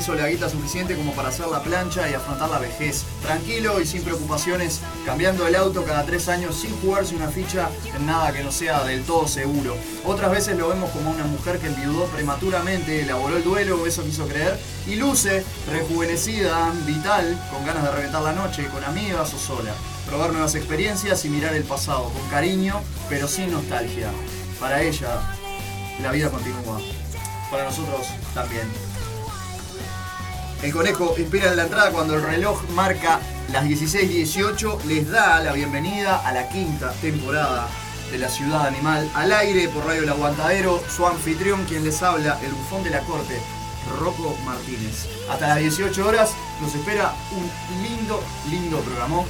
hizo la guita suficiente como para hacer la plancha y afrontar la vejez. Tranquilo y sin preocupaciones, cambiando el auto cada tres años sin jugarse una ficha en nada que no sea del todo seguro. Otras veces lo vemos como una mujer que enviudó prematuramente, elaboró el duelo, eso quiso creer, y luce rejuvenecida, vital, con ganas de reventar la noche, con amigas o sola. Probar nuevas experiencias y mirar el pasado, con cariño, pero sin nostalgia. Para ella, la vida continúa. Para nosotros también. El conejo inspira la entrada cuando el reloj marca las 16.18. Les da la bienvenida a la quinta temporada de La Ciudad Animal al aire por Radio El Aguantadero. Su anfitrión, quien les habla, el bufón de la corte, Rocco Martínez. Hasta las 18 horas nos espera un lindo, lindo programa.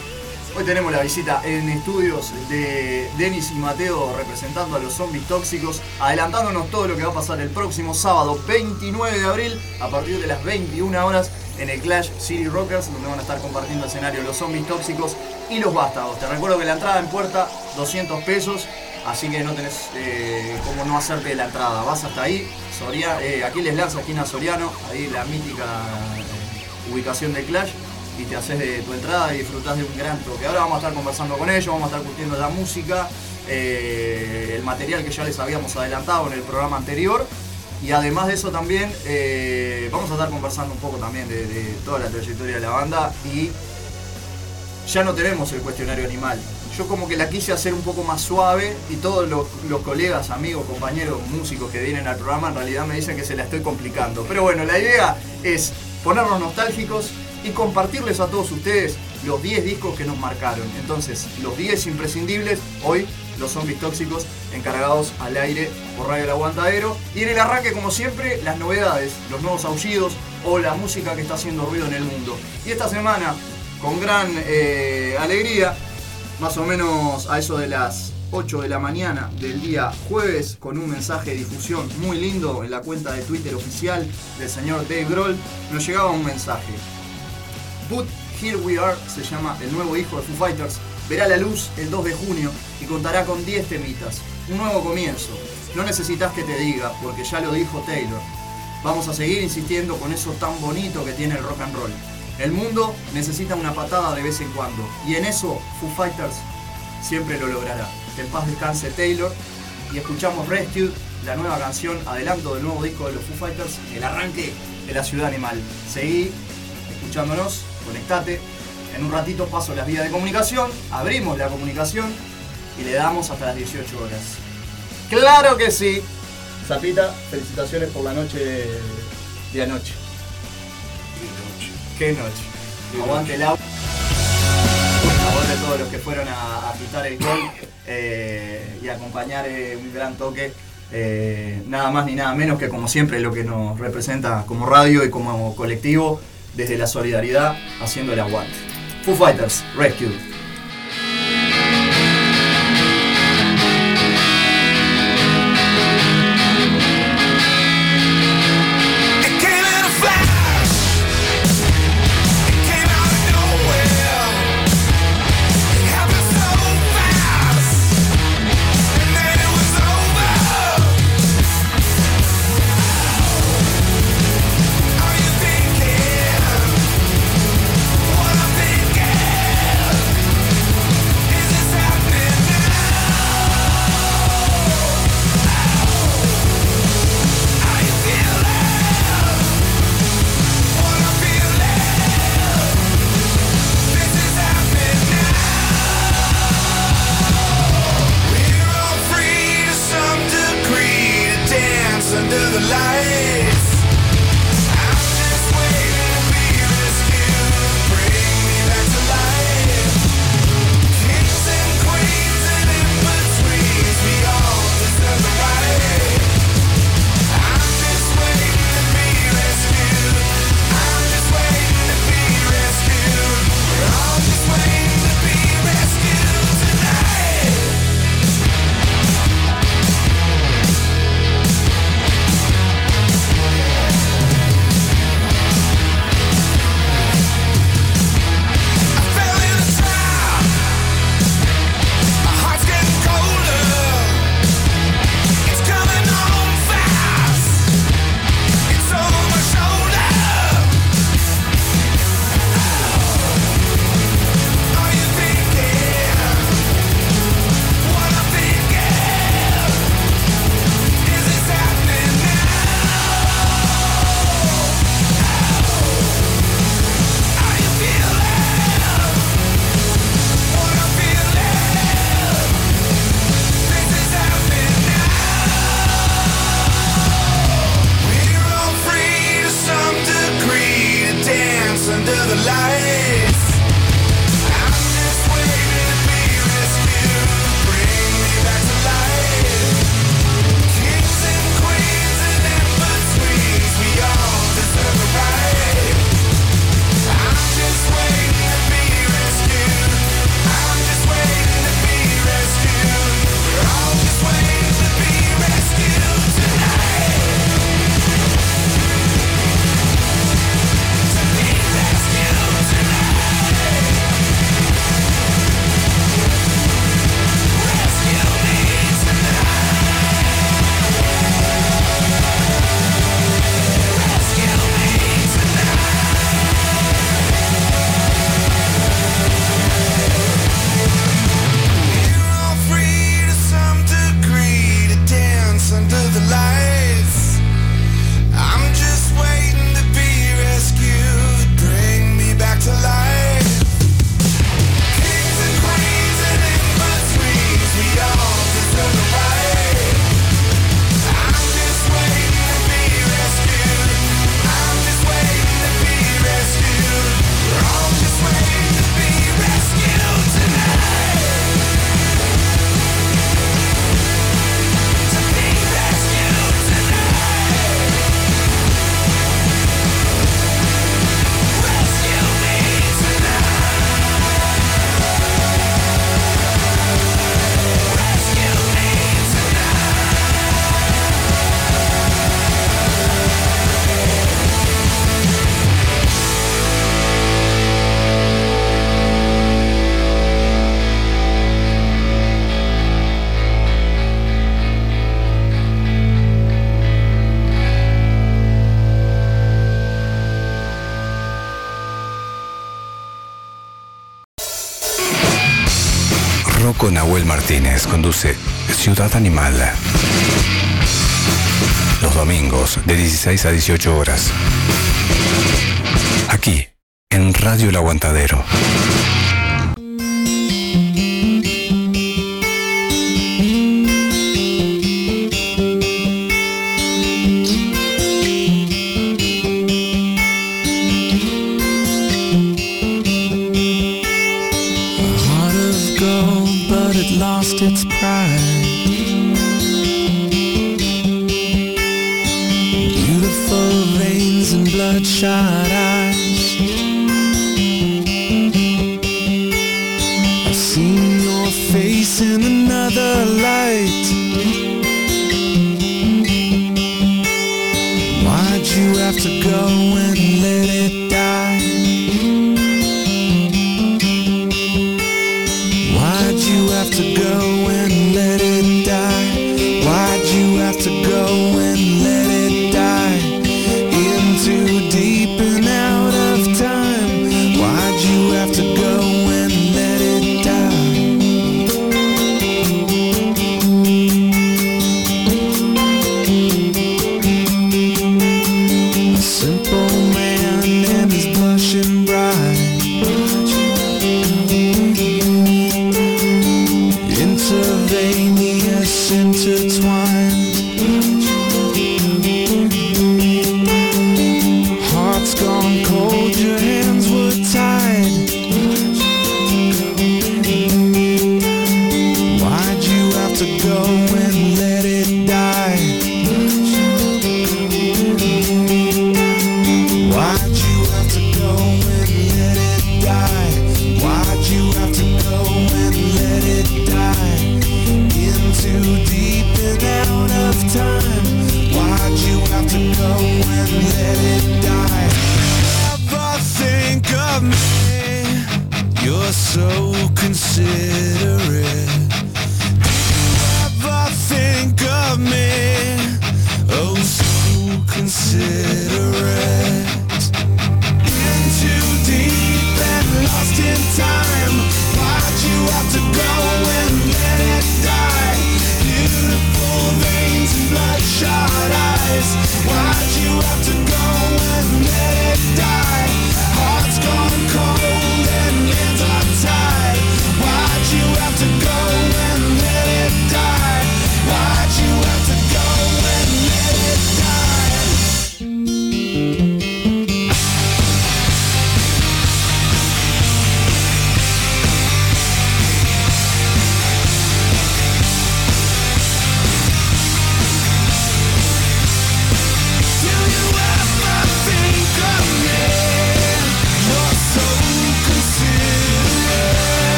Hoy tenemos la visita en estudios de Denis y Mateo representando a los zombies tóxicos, adelantándonos todo lo que va a pasar el próximo sábado 29 de abril a partir de las 21 horas en el Clash City Rockers, donde van a estar compartiendo escenario los zombies tóxicos y los vástagos. Te recuerdo que la entrada en puerta 200 pesos, así que no tenés eh, cómo no hacerte la entrada. Vas hasta ahí, eh, Aquiles Lanza, esquina Soriano, ahí la mítica eh, ubicación de Clash y te haces de tu entrada y disfrutás de un gran toque. Ahora vamos a estar conversando con ellos, vamos a estar curtiendo la música, eh, el material que ya les habíamos adelantado en el programa anterior. Y además de eso también eh, vamos a estar conversando un poco también de, toda la trayectoria de la banda y ya no tenemos el cuestionario animal. Yo como que la quise hacer un poco más suave y todos los, los colegas, amigos, compañeros, músicos que vienen al programa en realidad me dicen que se la estoy complicando. Pero bueno, la idea es ponernos nostálgicos y compartirles a todos ustedes los 10 discos que nos marcaron. Entonces, los 10 imprescindibles, hoy los zombies tóxicos encargados al aire por Radio El Aguantadero. Y en el arranque, como siempre, las novedades, los nuevos aullidos o la música que está haciendo ruido en el mundo. Y esta semana, con gran eh, alegría, más o menos a eso de las 8 de la mañana del día jueves, con un mensaje de difusión muy lindo en la cuenta de Twitter oficial del señor Dave Grohl, nos llegaba un mensaje. But Here We Are se llama el nuevo hijo de Foo Fighters. Verá la luz el 2 de junio y contará con 10 temitas. Un nuevo comienzo. No necesitas que te diga, porque ya lo dijo Taylor. Vamos a seguir insistiendo con eso tan bonito que tiene el rock and roll. El mundo necesita una patada de vez en cuando. Y en eso Foo Fighters siempre lo logrará. En paz descanse Taylor. Y escuchamos Rescue, la nueva canción, adelanto del nuevo disco de los Foo Fighters, el arranque de la ciudad animal. Seguí escuchándonos, conectate. En un ratito paso las vías de comunicación, abrimos la comunicación y le damos hasta las 18 horas. ¡Claro que sí! Zapita, felicitaciones por la noche de anoche. ¡Qué noche! Aguante el agua. A favor de todos los que fueron a, a quitar el gol eh, y acompañar eh, un gran toque. eh, nada más ni nada menos que como siempre lo que nos representa como radio y como colectivo desde la solidaridad haciendo el aguante. Foo Fighters, Rescue. Hey! Ciudad Animal. Los domingos de 16 a 18 horas. Aquí, en Radio El Aguantadero. intertwined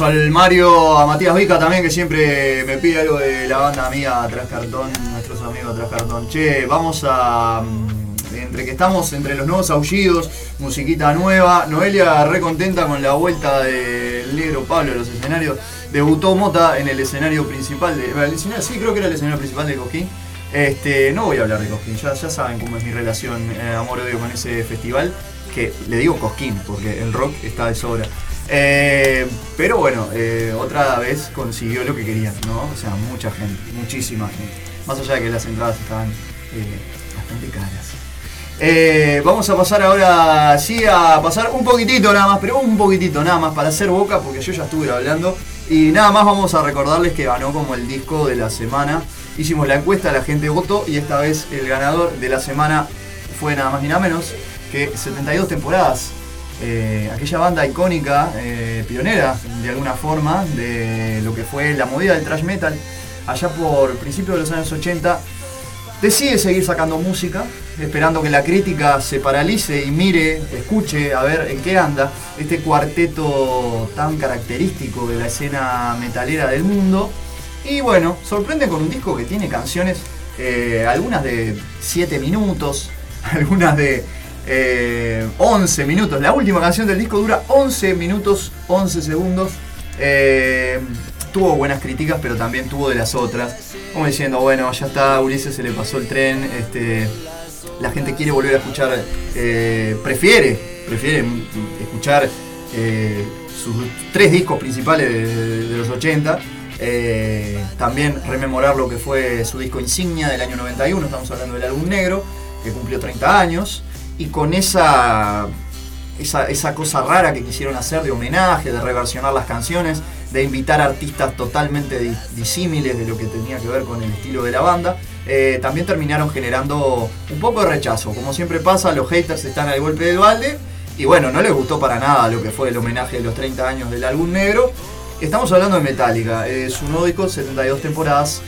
abrazo al Mario, a Matías Vica también, que siempre me pide algo de la banda amiga Atrás Cartón, nuestros amigos Atrás Cartón. Che, vamos a. mm, Entre que estamos entre los nuevos aullidos, musiquita nueva. Noelia re contenta con la vuelta del negro Pablo a los escenarios. Debutó Mota en el escenario principal de. el escenario- sí, creo que era el escenario principal de Cosquín. Este, no voy a hablar de Cosquín, ya, ya saben cómo es mi relación eh, amor-odio con ese festival. Que le digo Cosquín, porque el rock está de sobra. Eh, pero bueno, eh, otra vez consiguió lo que querían, ¿no? O sea, mucha gente, muchísima gente. Más allá de que las entradas estaban eh, bastante caras. Vamos a pasar ahora, sí, a pasar un poquitito nada más, pero un poquitito nada más para hacer boca, porque yo ya estuve hablando. Y nada más vamos a recordarles que ganó como el disco de la semana. Hicimos la encuesta, la gente votó y esta vez el ganador de la semana fue nada más ni nada menos que 72 temporadas. Eh, aquella banda icónica, eh, pionera de alguna forma de lo que fue la movida del thrash metal, allá por principios de los años 80, decide seguir sacando música, esperando que la crítica se paralice y mire, escuche, a ver en qué anda este cuarteto tan característico de la escena metalera del mundo. Y bueno, sorprende con un disco que tiene canciones, eh, algunas de 7 minutos, algunas de eh, 11 minutos. La última canción del disco dura 11 minutos 11 segundos. Eh, tuvo buenas críticas, pero también tuvo de las otras. Como diciendo, bueno, ya está, Ulises se le pasó el tren. Este, la gente quiere volver a escuchar, eh, prefiere, prefiere escuchar eh, sus tres discos principales de, los 80. eh, también rememorar lo que fue su disco insignia del año 91, estamos hablando del álbum negro, que cumplió 30 años, y con esa, esa, esa cosa rara que quisieron hacer de homenaje, de reversionar las canciones, de invitar artistas totalmente di- disímiles de lo que tenía que ver con el estilo de la banda, eh, también terminaron generando un poco de rechazo. Como siempre pasa, los haters están al golpe del balde. Y bueno, no les gustó para nada lo que fue el homenaje de los 30 años del álbum negro. Estamos hablando de Metallica, nuevo disco, 72 temporadas,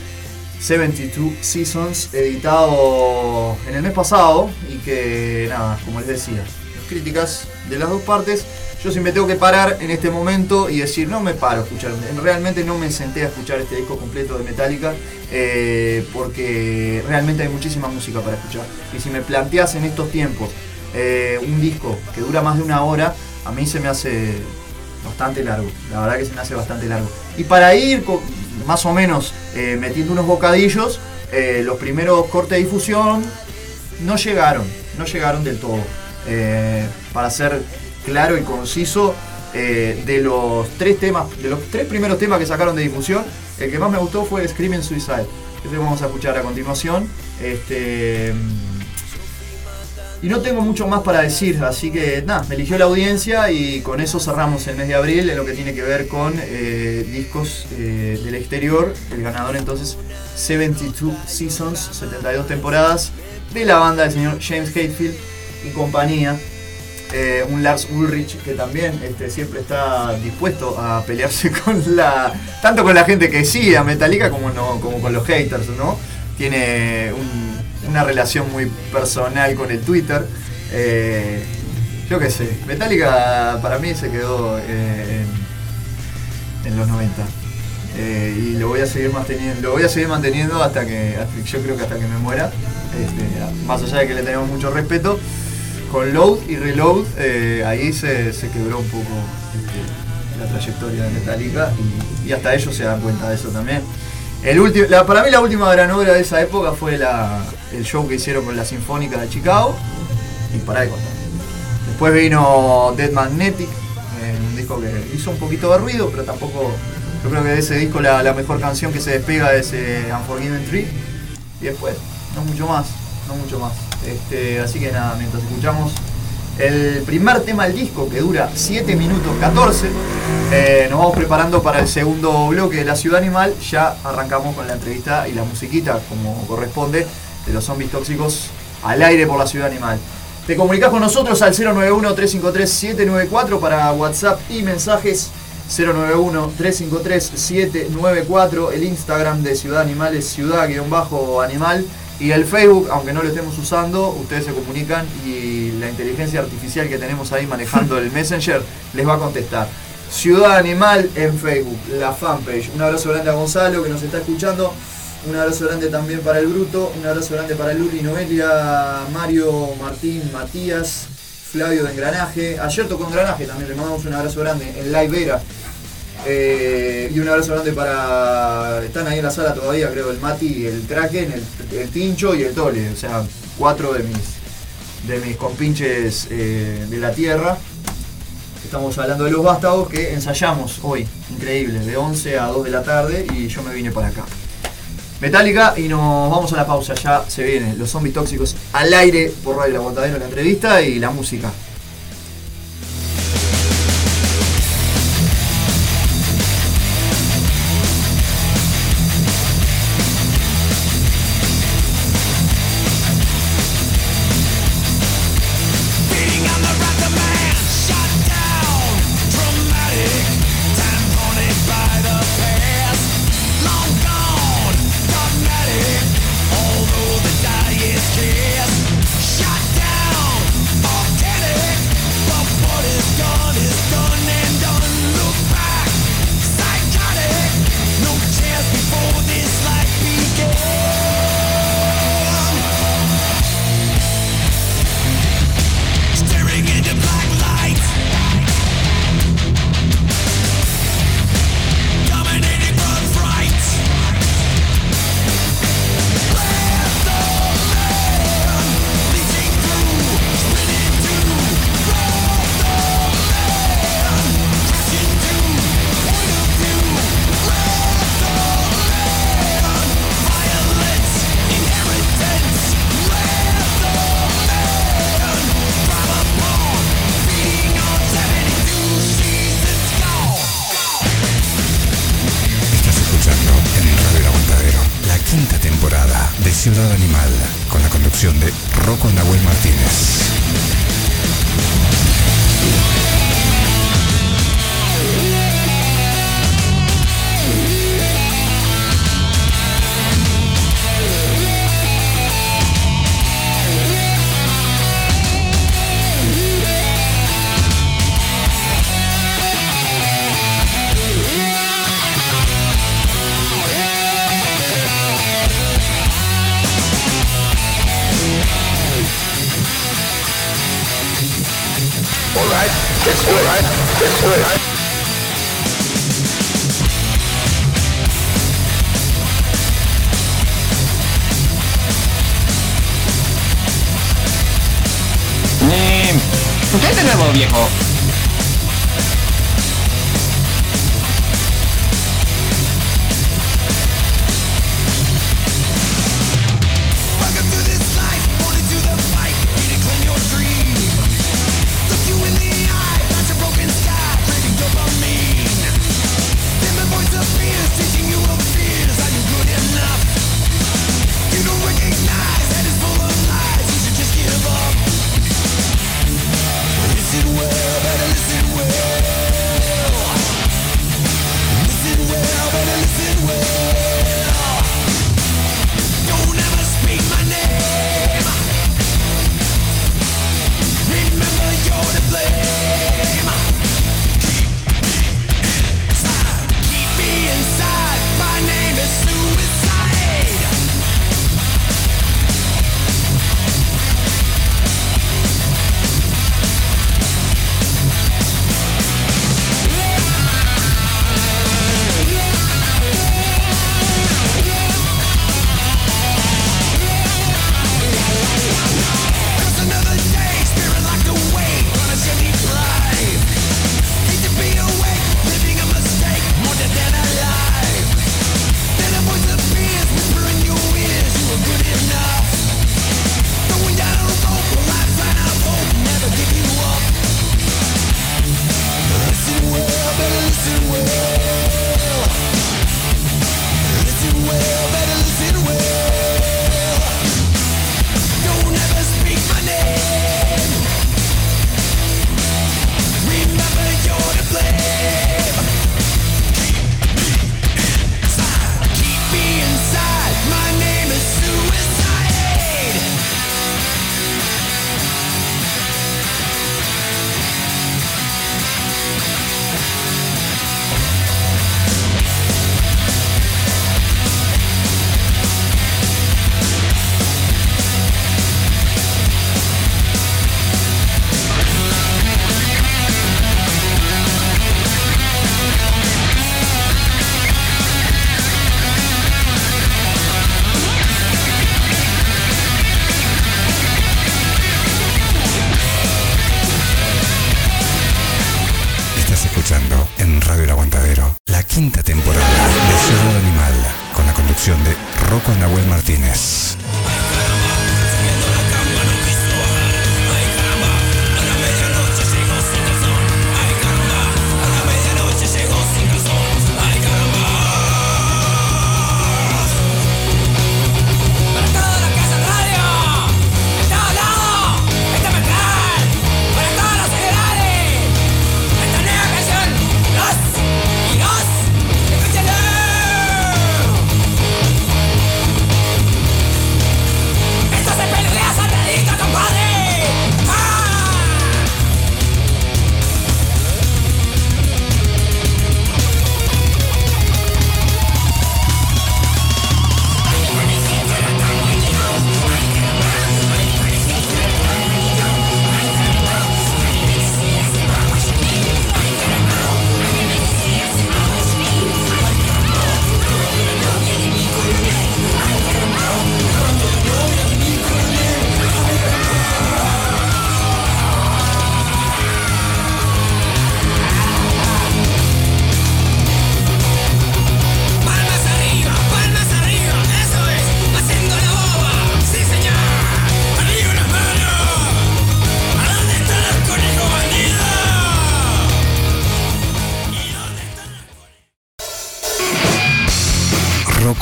72 Seasons, editado en el mes pasado y que, nada, como les decía, críticas de las dos partes. Yo siempre tengo que parar en este momento y decir, no me paro a escuchar, realmente no me senté a escuchar este disco completo de Metallica eh, porque realmente hay muchísima música para escuchar. Y si me planteas en estos tiempos eh, un disco que dura más de una hora, a mí se me hace bastante largo, la verdad que se me hace bastante largo. Y para ir más o menos eh, metiendo unos bocadillos, eh, los primeros cortes de difusión no llegaron, no llegaron del todo. Eh, para ser claro y conciso, de los tres temas, de los tres primeros temas que sacaron de difusión, el que más me gustó fue Screaming Suicide. Ese vamos a escuchar a continuación. Este, y no tengo mucho más para decir, así que nada, me eligió la audiencia y con eso cerramos el mes de abril en lo que tiene que ver con eh, discos eh, del exterior. El ganador entonces 72 Seasons, 72 temporadas de la banda del señor James Hetfield y compañía. Eh, un Lars Ulrich que también este, siempre está dispuesto a pelearse con la. tanto con la gente que sigue a Metallica como, no, como con los haters, ¿no? Tiene un- una relación muy personal con el Twitter. Eh, yo qué sé, Metallica para mí se quedó eh, en, los 90. Eh, y lo voy a seguir manteniendo, lo voy a seguir manteniendo hasta que, yo creo que hasta que me muera. Este, más allá de que le tenemos mucho respeto, con Load y Reload ahí se, se quebró un poco este, la trayectoria de Metallica y hasta ellos se dan cuenta de eso también. El último, para mí la última gran obra de esa época fue el show que hicieron con la Sinfónica de Chicago y para de contar. Después vino Dead Magnetic, un disco que hizo un poquito de ruido, pero tampoco. Yo creo que de ese disco la, la mejor canción que se despega es eh, Unforgiven Tree. Y después, no mucho más, no mucho más. Este, así que nada, mientras escuchamos el primer tema del disco que dura 7 minutos 14, eh, nos vamos preparando para el segundo bloque de La Ciudad Animal. Ya arrancamos con la entrevista y la musiquita, como corresponde, de los zombies tóxicos al aire por la Ciudad Animal. Te comunicas con nosotros al 091-353-794 para WhatsApp y mensajes. 091-353-794, el Instagram de Ciudad Animal es ciudad-animal y el Facebook, aunque no lo estemos usando, ustedes se comunican y la inteligencia artificial que tenemos ahí manejando el Messenger les va a contestar. Ciudad Animal en Facebook, la fanpage. Un abrazo grande a Gonzalo que nos está escuchando. Un abrazo grande también para el Bruto. Un abrazo grande para Luli, Noelia, Mario, Martín, Matías, Flavio de Engranaje. Ayer tocó Engranaje también, le mandamos un abrazo grande en Live Era. Eh, y un abrazo grande para. Están ahí en la sala todavía, creo, el Mati, el Kraken, el, el Tincho y el Tole. O sea, cuatro de mis, de mis compinches eh, de la tierra. Estamos hablando de los vástagos que ensayamos hoy, increíble, de 11 a 2 de la tarde y yo me vine para acá. Metallica y nos vamos a la pausa, ya se vienen los zombies tóxicos al aire por Radio La Botadera, la entrevista y la música.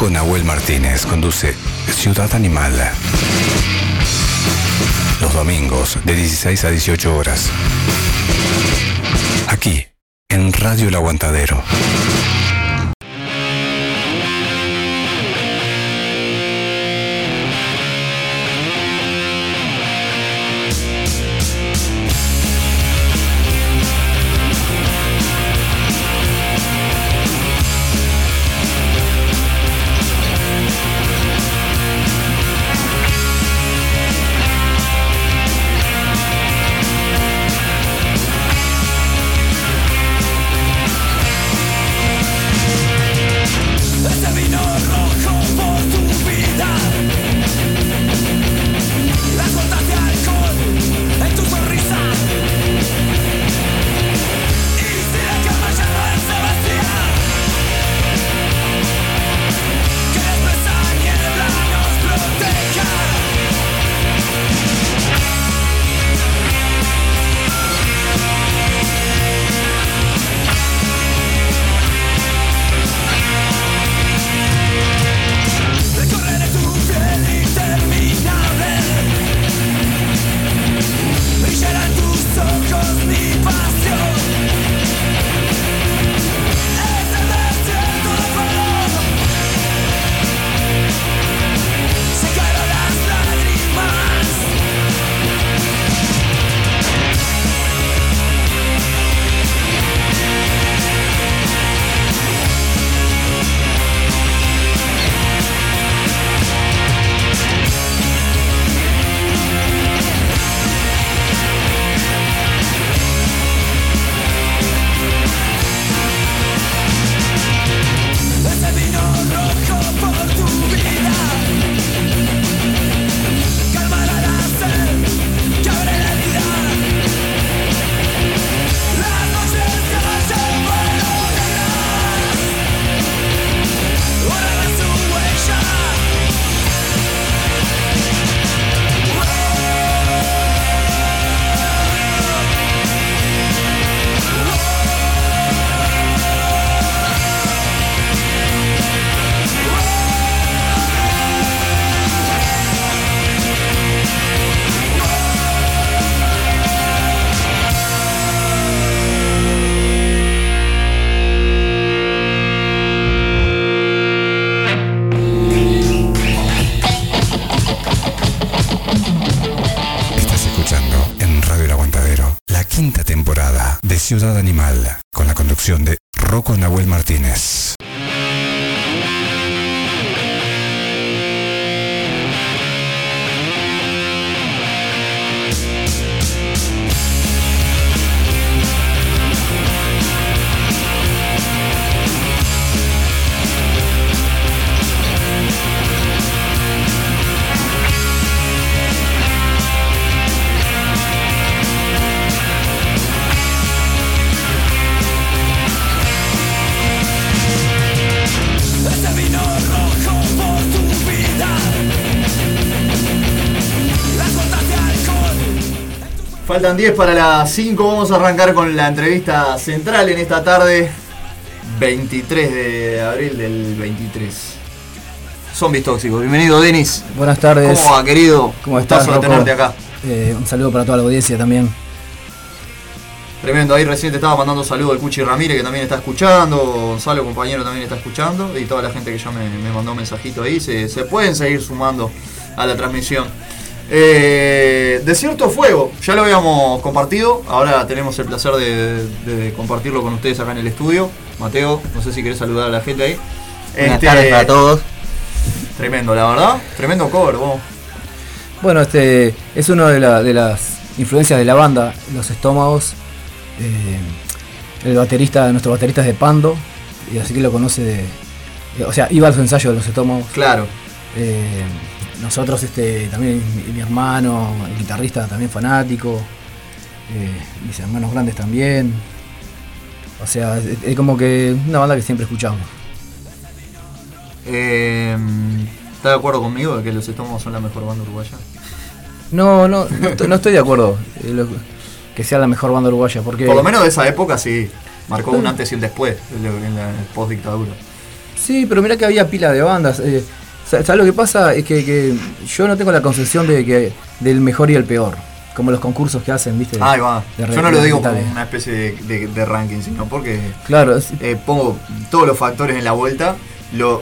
Rocco Nahuel Martínez conduce Ciudad Animal. Los domingos de 16 a 18 horas. Aquí, en Radio El Aguantadero. Faltan 10 para las 5. Vamos a arrancar con la entrevista central en esta tarde. 23 de abril del 23. Zombies tóxicos. Bienvenido, Denis. Buenas tardes. ¿Cómo va, querido? ¿Cómo estás, Rocco? tenerte acá. Eh, un saludo para toda la audiencia también. Tremendo. Ahí recién te estaba mandando saludos al Cuchi Ramírez, que también está escuchando. Gonzalo, compañero, también está escuchando. Y toda la gente que ya me, me mandó un mensajito ahí. Se, se pueden seguir sumando a la transmisión. Eh, Desierto Fuego, ya lo habíamos compartido, ahora tenemos el placer de, de compartirlo con ustedes acá en el estudio. Mateo, no sé si querés saludar a la gente ahí. Buenas Este, tardes para todos. Tremendo, la verdad, tremendo cover, vos. Bueno, este es una de, la- de las influencias de la banda, Los Estómagos. Eh, el baterista, nuestro baterista es de Pando, y así que lo conoce de. de- o sea, iba a su ensayo de Los Estómagos. Claro. Eh, nosotros, este, también mi, mi hermano, el guitarrista también fanático, eh, mis hermanos grandes también. O sea, es, es como que una banda que siempre escuchamos. Eh, ¿Estás de acuerdo conmigo de que los estómagos son la mejor banda uruguaya? No, no, no, estoy- no estoy de acuerdo eh, lo- que sea la mejor banda uruguaya, porque Por lo menos de esa época sí. Marcó un antes y un después en la, post dictadura. Sí, pero mira que había pila de bandas. Eh, ¿Sabes lo que pasa? Es que, que yo no tengo la concepción de que del mejor y el peor. Como los concursos que hacen, ¿viste? Ahí va. De Yo no lo digo como una especie de, de- de ranking, sino porque Claro, es- eh, pongo todos los factores en la vuelta. Lo,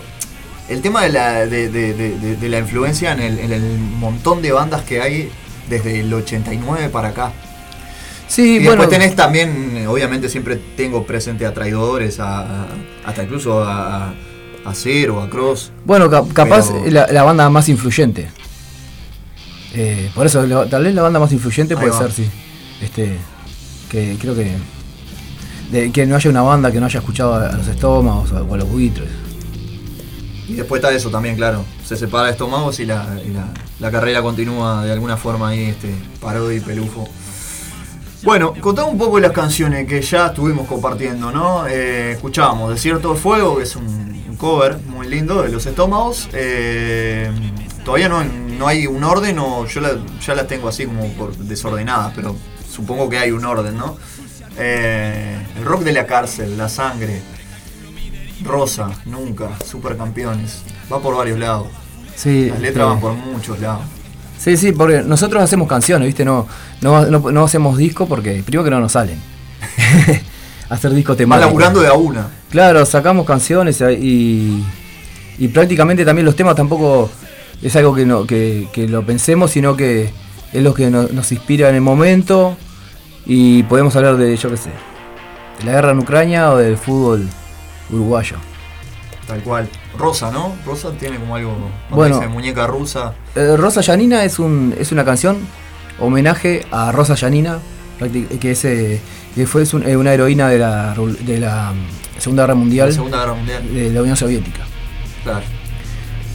el tema de la, de, la influencia en el, en el montón de bandas que hay desde el 89 para acá. sí, Y bueno. después tenés también, obviamente siempre tengo presente a traidores, a, a- hasta incluso a, a, a Cero, a Cross. Bueno, ca- capaz Pero- la, la banda más influyente. Eh, por eso, la- tal vez la banda más influyente Ahí puede va. ser, sí. Este, que creo que. de- que no haya una banda que no haya escuchado a, a los estómagos o a, o a los buitres. Y después está eso también, claro. Se separa estómagos y la, y la, la carrera continúa de alguna forma ahí, este, Parodi y Pelufo. Bueno, contame un poco de las canciones que ya estuvimos compartiendo, ¿no? Eh, escuchábamos Desierto de Fuego, que es un, un cover muy lindo de los estómagos. Eh, todavía no, no hay un orden, o yo la- ya las tengo así como por desordenadas, pero supongo que hay un orden, ¿no? Eh, el rock de la cárcel, la sangre, Rosa, nunca, supercampeones. Va por varios lados. Sí, Las letras este, van por muchos lados. Sí, sí, porque nosotros hacemos canciones, ¿viste? No, no, no, no hacemos disco porque primero que no nos salen. Hacer disco temático. laburando de a una. Claro, sacamos canciones y, y prácticamente también los temas tampoco es algo que, no, que, que lo pensemos, sino que es lo que no- nos inspira en el momento y podemos hablar de, yo qué sé, de la guerra en Ucrania o del fútbol uruguayo. Tal cual. Rosa, ¿no? Rosa tiene como algo. Bueno. dice muñeca rusa. Eh, Rosa Yanina es, un, es una canción homenaje a Rosa Yanina, prácti- que, es, eh, que fue es un- eh, una heroína de la, de la Segunda Guerra La Mundial Segunda Guerra Mundial. de la Unión Soviética. Claro.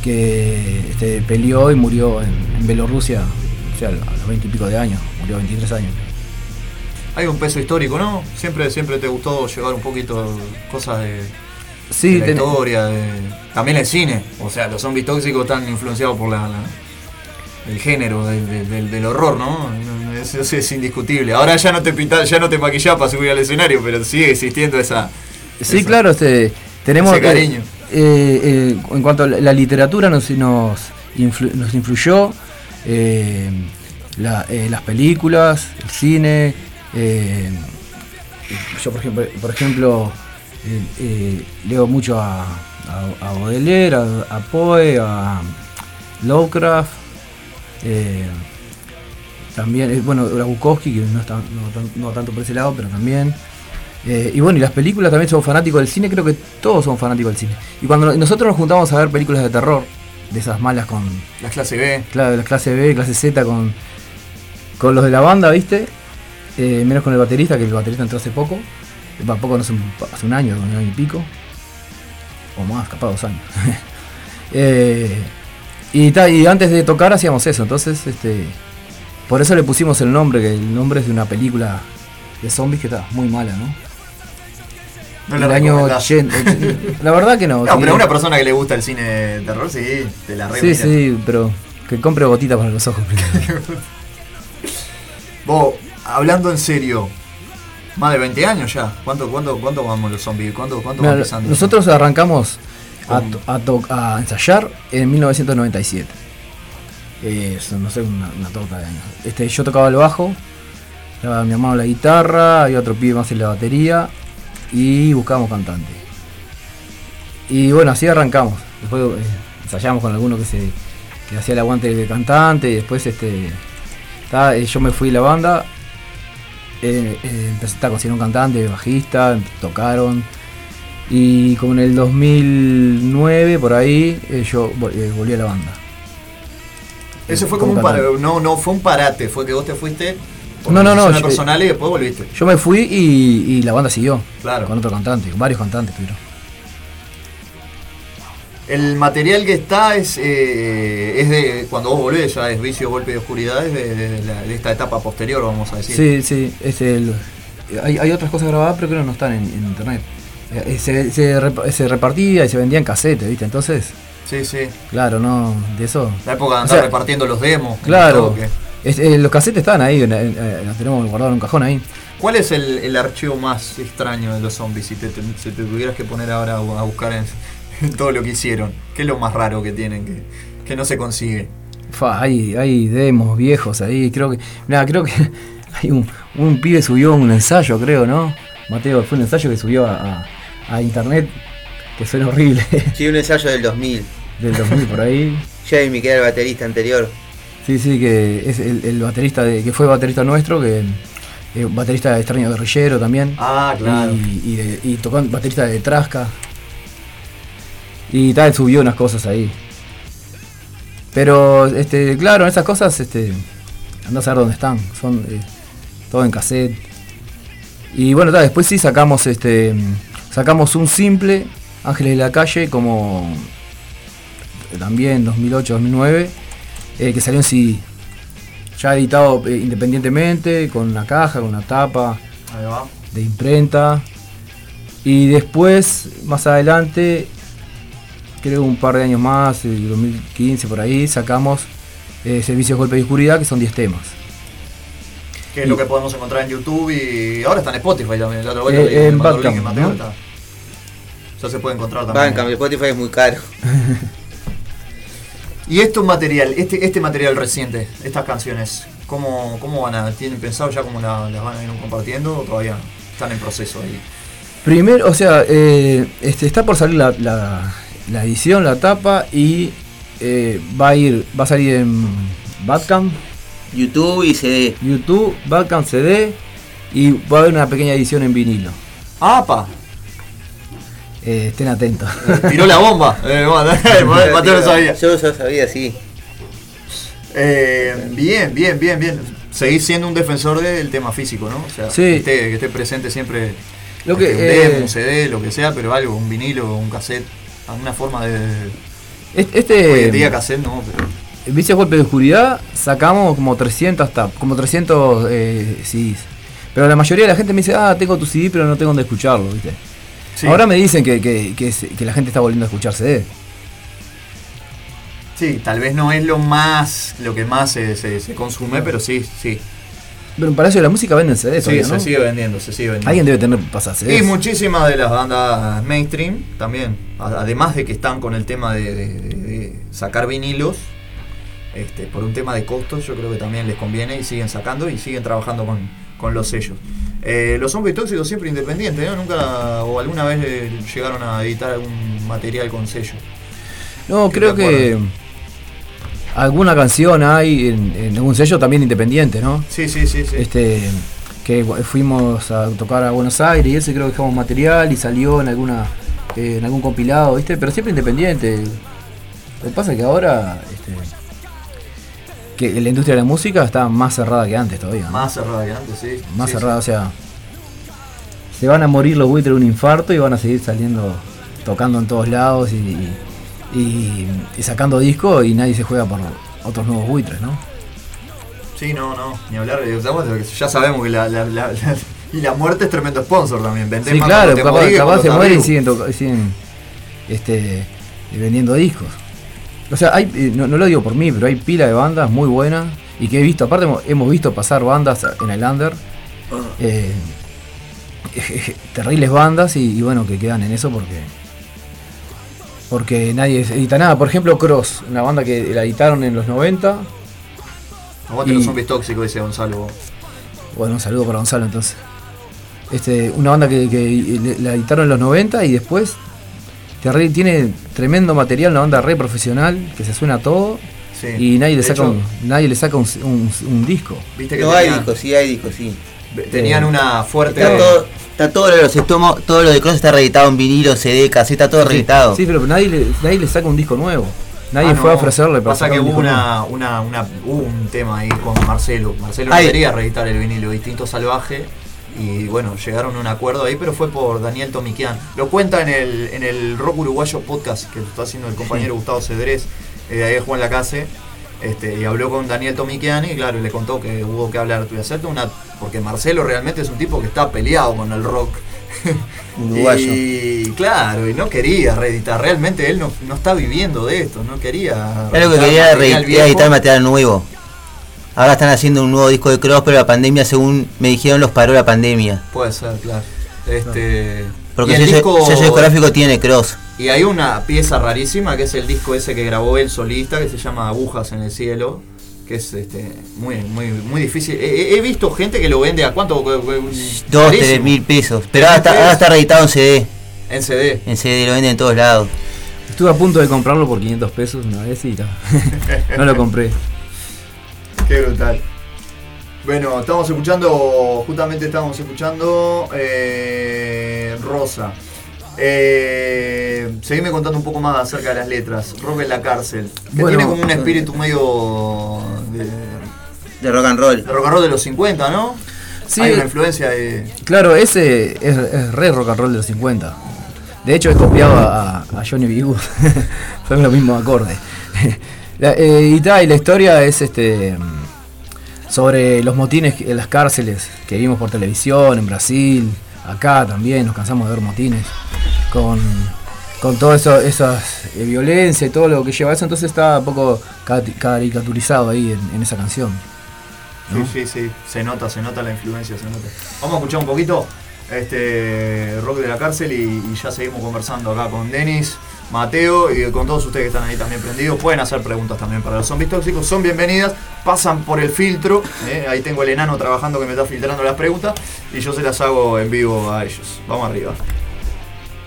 que este, peleó y murió en, en Bielorrusia, o sea, a los 20 y pico de años, murió a 23 años. Hay un peso histórico, ¿no? Siempre, siempre te gustó llevar un poquito cosas de, Sí, de la ten- historia, de, también el cine. O sea, los zombies tóxicos están influenciados por la, la- el género del, del- horror, ¿no? Eso es, indiscutible. Ahora ya no te pintas, ya no te maquillás para subir al escenario, pero sigue existiendo esa. sí, esa- claro, este, tenemos ese cariño. eh, eh, en cuanto a la, la literatura nos, nos, influ- nos influyó, eh, la- eh, las películas, el cine. eh, yo por ejemplo, por ejemplo eh, leo mucho a, a, a Baudelaire, a, a Poe, a Lovecraft. eh, también, eh, bueno, a Bukowski, que no, está, no, tan- no tanto por ese lado, pero también. Eh, y bueno, y las películas también somos fanáticos del cine, creo que todos somos fanáticos del cine. Y cuando nosotros nos juntamos a ver películas de terror, de esas malas con, La clase B. claro, la clase B, clase Z, con, con los de la banda, ¿viste? Eh, menos con el baterista, que el baterista entró hace poco. Va, poco, no sé, un- hace un año, un año y pico. O más, capaz dos años. Eh, y, ta- y antes de tocar hacíamos eso, entonces, este, por eso le pusimos el nombre, que el nombre es de una película de zombies que está muy mala, ¿no? No la año recomendás. 80. La verdad que no. No, sí. pero a una persona que le gusta el cine de terror, sí, te la Sí, sí, pero que compre gotitas para los ojos. Vos, hablando en serio, más de 20 años ya. ¿Cuánto, cuánto, cuánto vamos los zombies? ¿Cuánto, cuánto Mira, van nosotros arrancamos a, a a ensayar en 1997. Eh, son, no sé, una, una torta de años. Este, yo tocaba el bajo, mi hermano la guitarra, y otro pibe más en la batería, y buscábamos cantante. Y bueno, así arrancamos. Después eh, ensayamos con alguno que se que hacía el aguante de cantante, y después este ta, eh, yo me fui de la banda, eh, eh, un cantante, bajista, tocaron. Y como en el 2009, por ahí, eh, yo eh, volví a la banda. Ese fue como un parate. No, no fue un parate, fue que vos te fuiste por No, no, no, yo- personal y después volviste. Yo me fui y, y la banda siguió. Claro. Con otro cantante, con varios cantantes tuvieron. El material que está es, eh, es de cuando vos volvés, ya es vicio, golpe de oscuridad, es de, de la- de esta etapa posterior, vamos a decir. Sí, sí, es el, hay, hay otras cosas grabadas, pero creo que no están en, en internet. Eh, Se, se rep- se repartía y se vendía en casete, ¿viste? Entonces, sí, sí. claro, no, de eso. La época de O andar sea, repartiendo los demos. Claro, es- eh, los casetes están ahí, eh, los tenemos guardados en un cajón ahí. ¿Cuál es el, el archivo más extraño de los zombies si te, te- si te tuvieras que poner ahora a buscar en todo lo que hicieron? ¿Qué es lo más raro que tienen que, que no se consigue? Fa, hay, hay demos viejos ahí, creo que. Nada, creo que hay un, un pibe subió un ensayo, creo, ¿no? Mateo, fue un ensayo que subió a, a- a internet, que suena horrible, Sí, un ensayo del 2000. del 2000 por ahí. Jamie, que era el baterista anterior. Sí, sí, que es el, el baterista de, que fue baterista nuestro, que eh, baterista de extraño guerrillero también. Ah, claro. Y, y, de- y tocó baterista de Trasca. Y tal, subió unas cosas ahí. Pero, este, claro, esas cosas, este, andá a saber dónde están. Son eh, todo en cassette. Y bueno, tal, después sí sacamos este. Sacamos un simple, Ángeles de la Calle, como también 2008-2009, eh, que salió en CD. Ya editado eh, independientemente, con una caja, con una tapa de imprenta. Y después, más adelante, creo un par de años más, el 2015 por ahí, sacamos eh, Servicios Golpe y Oscuridad, que son 10 temas. Que es lo que podemos encontrar en YouTube y ahora está en Spotify también. La otra vuelta Eh, en Bandcamp, ¿no? está. Ya se puede encontrar también. cambio, Spotify es muy caro. Y esto material, este, este material reciente, estas canciones, ¿cómo, cómo van a, tienen pensado ya cómo la- las van a ir compartiendo o todavía están en proceso ahí? Primero, o sea, eh, este, está por salir la, la- la edición, la tapa, y eh, va a ir, va a salir en Bandcamp, YouTube y CD. YouTube, Bandcamp CD, y va a haber una pequeña edición en vinilo. ¡Apa! Eh, estén atentos. Tiró la bomba. Eh, bueno, Mateo lo sabía. Yo lo sabía, sí. Eh, bien, bien, bien, bien. Seguís siendo un defensor del tema físico, ¿no? O sea, Sí. que, esté, que esté presente siempre Lo que, este, un eh, demo, un CD, lo que sea, pero algo, un vinilo, un cassette, alguna forma de... Este, Hoy en día cassette no, pero... Vicios Golpe de Oscuridad sacamos como 300 tap, como 300 eh, CDs. Pero la mayoría de la gente me dice, ah, tengo tu CD, pero no tengo dónde escucharlo, ¿viste? Sí. Ahora me dicen que, que- que la gente está volviendo a escuchar CD. Sí, tal vez no es lo más, lo que más se, se- se consume, pero sí, sí. Pero en Palacio de la Música venden CD Sí, todavía, se ¿no? sigue vendiendo, se sigue vendiendo. Alguien debe tener pasar Y CDs. muchísimas de las bandas mainstream también, además de que están con el tema de, de- de- de sacar vinilos, este, por un tema de costos, yo creo que también les conviene y siguen sacando y siguen trabajando con, con los sellos. Eh, los zombies tóxicos siempre independientes, ¿no? Nunca o alguna vez eh, llegaron a editar algún material con sello. No, ¿Qué creo que? Alguna canción hay en, en algún sello también independiente, ¿no? Sí, sí, sí, sí. Este que fuimos a tocar a Buenos Aires y ese creo que dejamos material y salió en alguna eh, en algún compilado, ¿viste? Pero siempre independiente. Lo que pasa es que ahora este, que la industria de la música está más cerrada que antes todavía. ¿no? Más cerrada que antes, sí. Más Sí, cerrada, o sea, se van a morir los buitres de un infarto y van a seguir saliendo, tocando en todos lados y, y- y sacando discos y nadie se juega por otros nuevos buitres, ¿no? Sí, no, no, ni hablar. eh, Ya sabemos que la, la- la- la- y la muerte es tremendo sponsor también. Vendés Sí, más claro, capaz, se mueren y siguen, siguen este, vendiendo discos. O sea, hay, eh, no, no lo digo por mí, pero hay pila de bandas muy buenas y que he visto, aparte hemos, hemos visto pasar bandas en el under, eh, terribles bandas y, y bueno, que quedan en eso porque porque nadie edita nada. Por ejemplo, Cross, una banda que la editaron en los 90. Aguante y- los zombies tóxicos, dice Gonzalo. Bueno, un saludo para Gonzalo entonces. Este, una banda que, la editaron en los 90 y después tiene tremendo material, una banda re profesional, que se suena a todo Sí. y nadie le saca, hecho, un, nadie le saca un, un- un disco. Viste que No hay discos, sí, hay discos, sí. Tenían una fuerte. Está todo, está todo lo de los estomos, todo lo de Cross está reeditado en vinilo, CD, caseta, todo reeditado. Sí, pero nadie le, nadie le saca un disco nuevo. Nadie Ah, fue a ofrecerle para Pasa que hubo una, una, una- hubo un tema ahí con Marcelo. Marcelo no quería reeditar el vinilo Distinto Salvaje. Y bueno, llegaron a un acuerdo ahí, pero fue por Daniel Tomiquian. Lo cuenta en el, en el Rock Uruguayo Podcast que está haciendo el compañero Gustavo Cedrés, eh, ahí de Juan Lacase. Este, y habló con Daniel Tomiquian y claro, le contó que hubo que hablar. Tuve hacerte una. Porque Marcelo realmente es un tipo que está peleado con el rock. Uruguayo. Y claro, y no quería reeditar. Realmente él no, no está viviendo de esto, no quería. Lo que quería reeditar material nuevo. Ahora están haciendo un nuevo disco de Cross, pero la pandemia, según me dijeron, los paró la pandemia. Puede ser, claro. Este. Porque y el el sello, disco- sello discográfico tiene Cross. Y hay una pieza rarísima que es el disco ese que grabó él solista, que se llama Agujas en el Cielo, que es este, muy, muy, muy difícil. He, he visto gente que lo vende a cuánto? Dos, Carísimo. tres mil pesos. Pero ahora está, ahora está reeditado en CD. En CD. En CD lo venden en todos lados. Estuve a punto de comprarlo por 500 pesos una vez y ta. no lo compré. Qué brutal. Bueno, estamos escuchando, justamente estamos escuchando eh, Rosa. Eh, seguime contando un poco más acerca de las letras. Rock en la cárcel. Que Bueno, tiene como un espíritu medio de, De rock and roll. de rock and roll de los 50, ¿no? Sí, Hay una influencia de. Claro, ese es, es re rock and roll de los 50. De hecho, he copiado a, a Johnny B. Good. Son los mismos acordes. La, eh, y, ta, y la historia es este sobre los motines en las cárceles que vimos por televisión en Brasil, acá también, nos cansamos de ver motines, con, con toda esa eh, violencia y todo lo que lleva eso, entonces está un poco caricaturizado ahí en, en esa canción. ¿no? Sí, sí, sí. Se nota, se nota la influencia, se nota. Vamos a escuchar un poquito este rock de la cárcel y, y ya seguimos conversando acá con Denis, Mateo y con todos ustedes que están ahí también prendidos. Pueden hacer preguntas también para los zombies tóxicos, son bienvenidas, pasan por el filtro. ¿eh? Ahí tengo el enano trabajando que me está filtrando las preguntas y yo se las hago en vivo a ellos. Vamos arriba.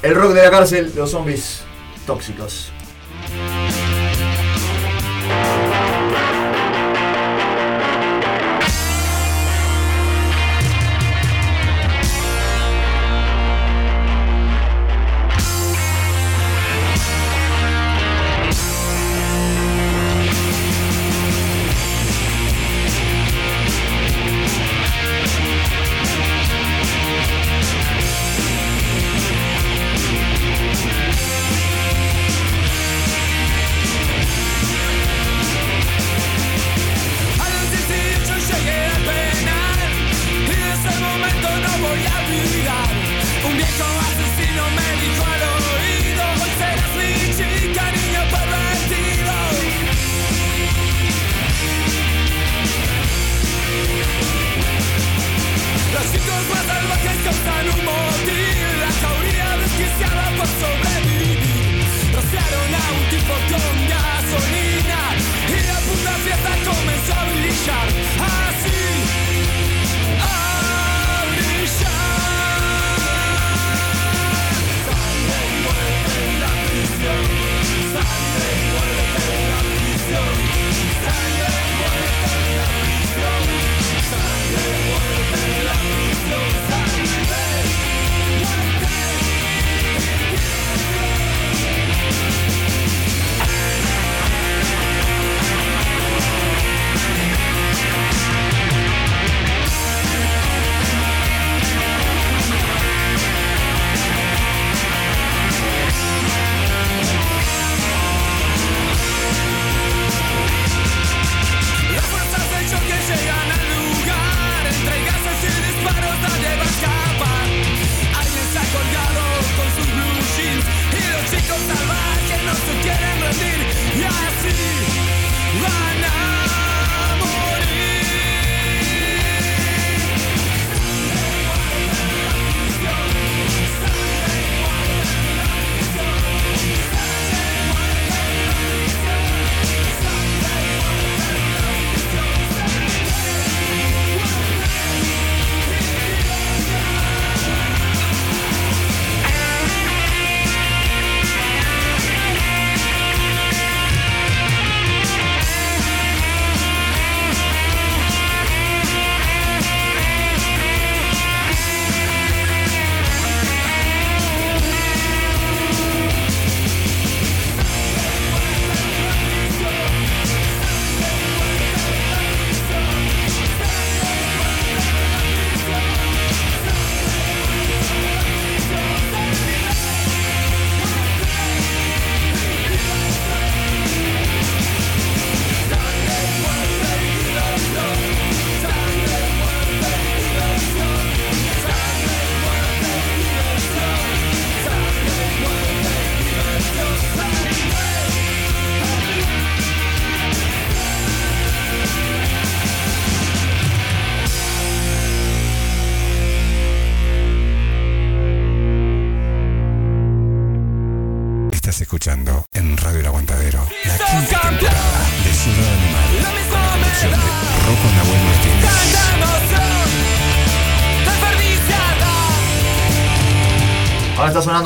El rock de la cárcel, los zombies tóxicos.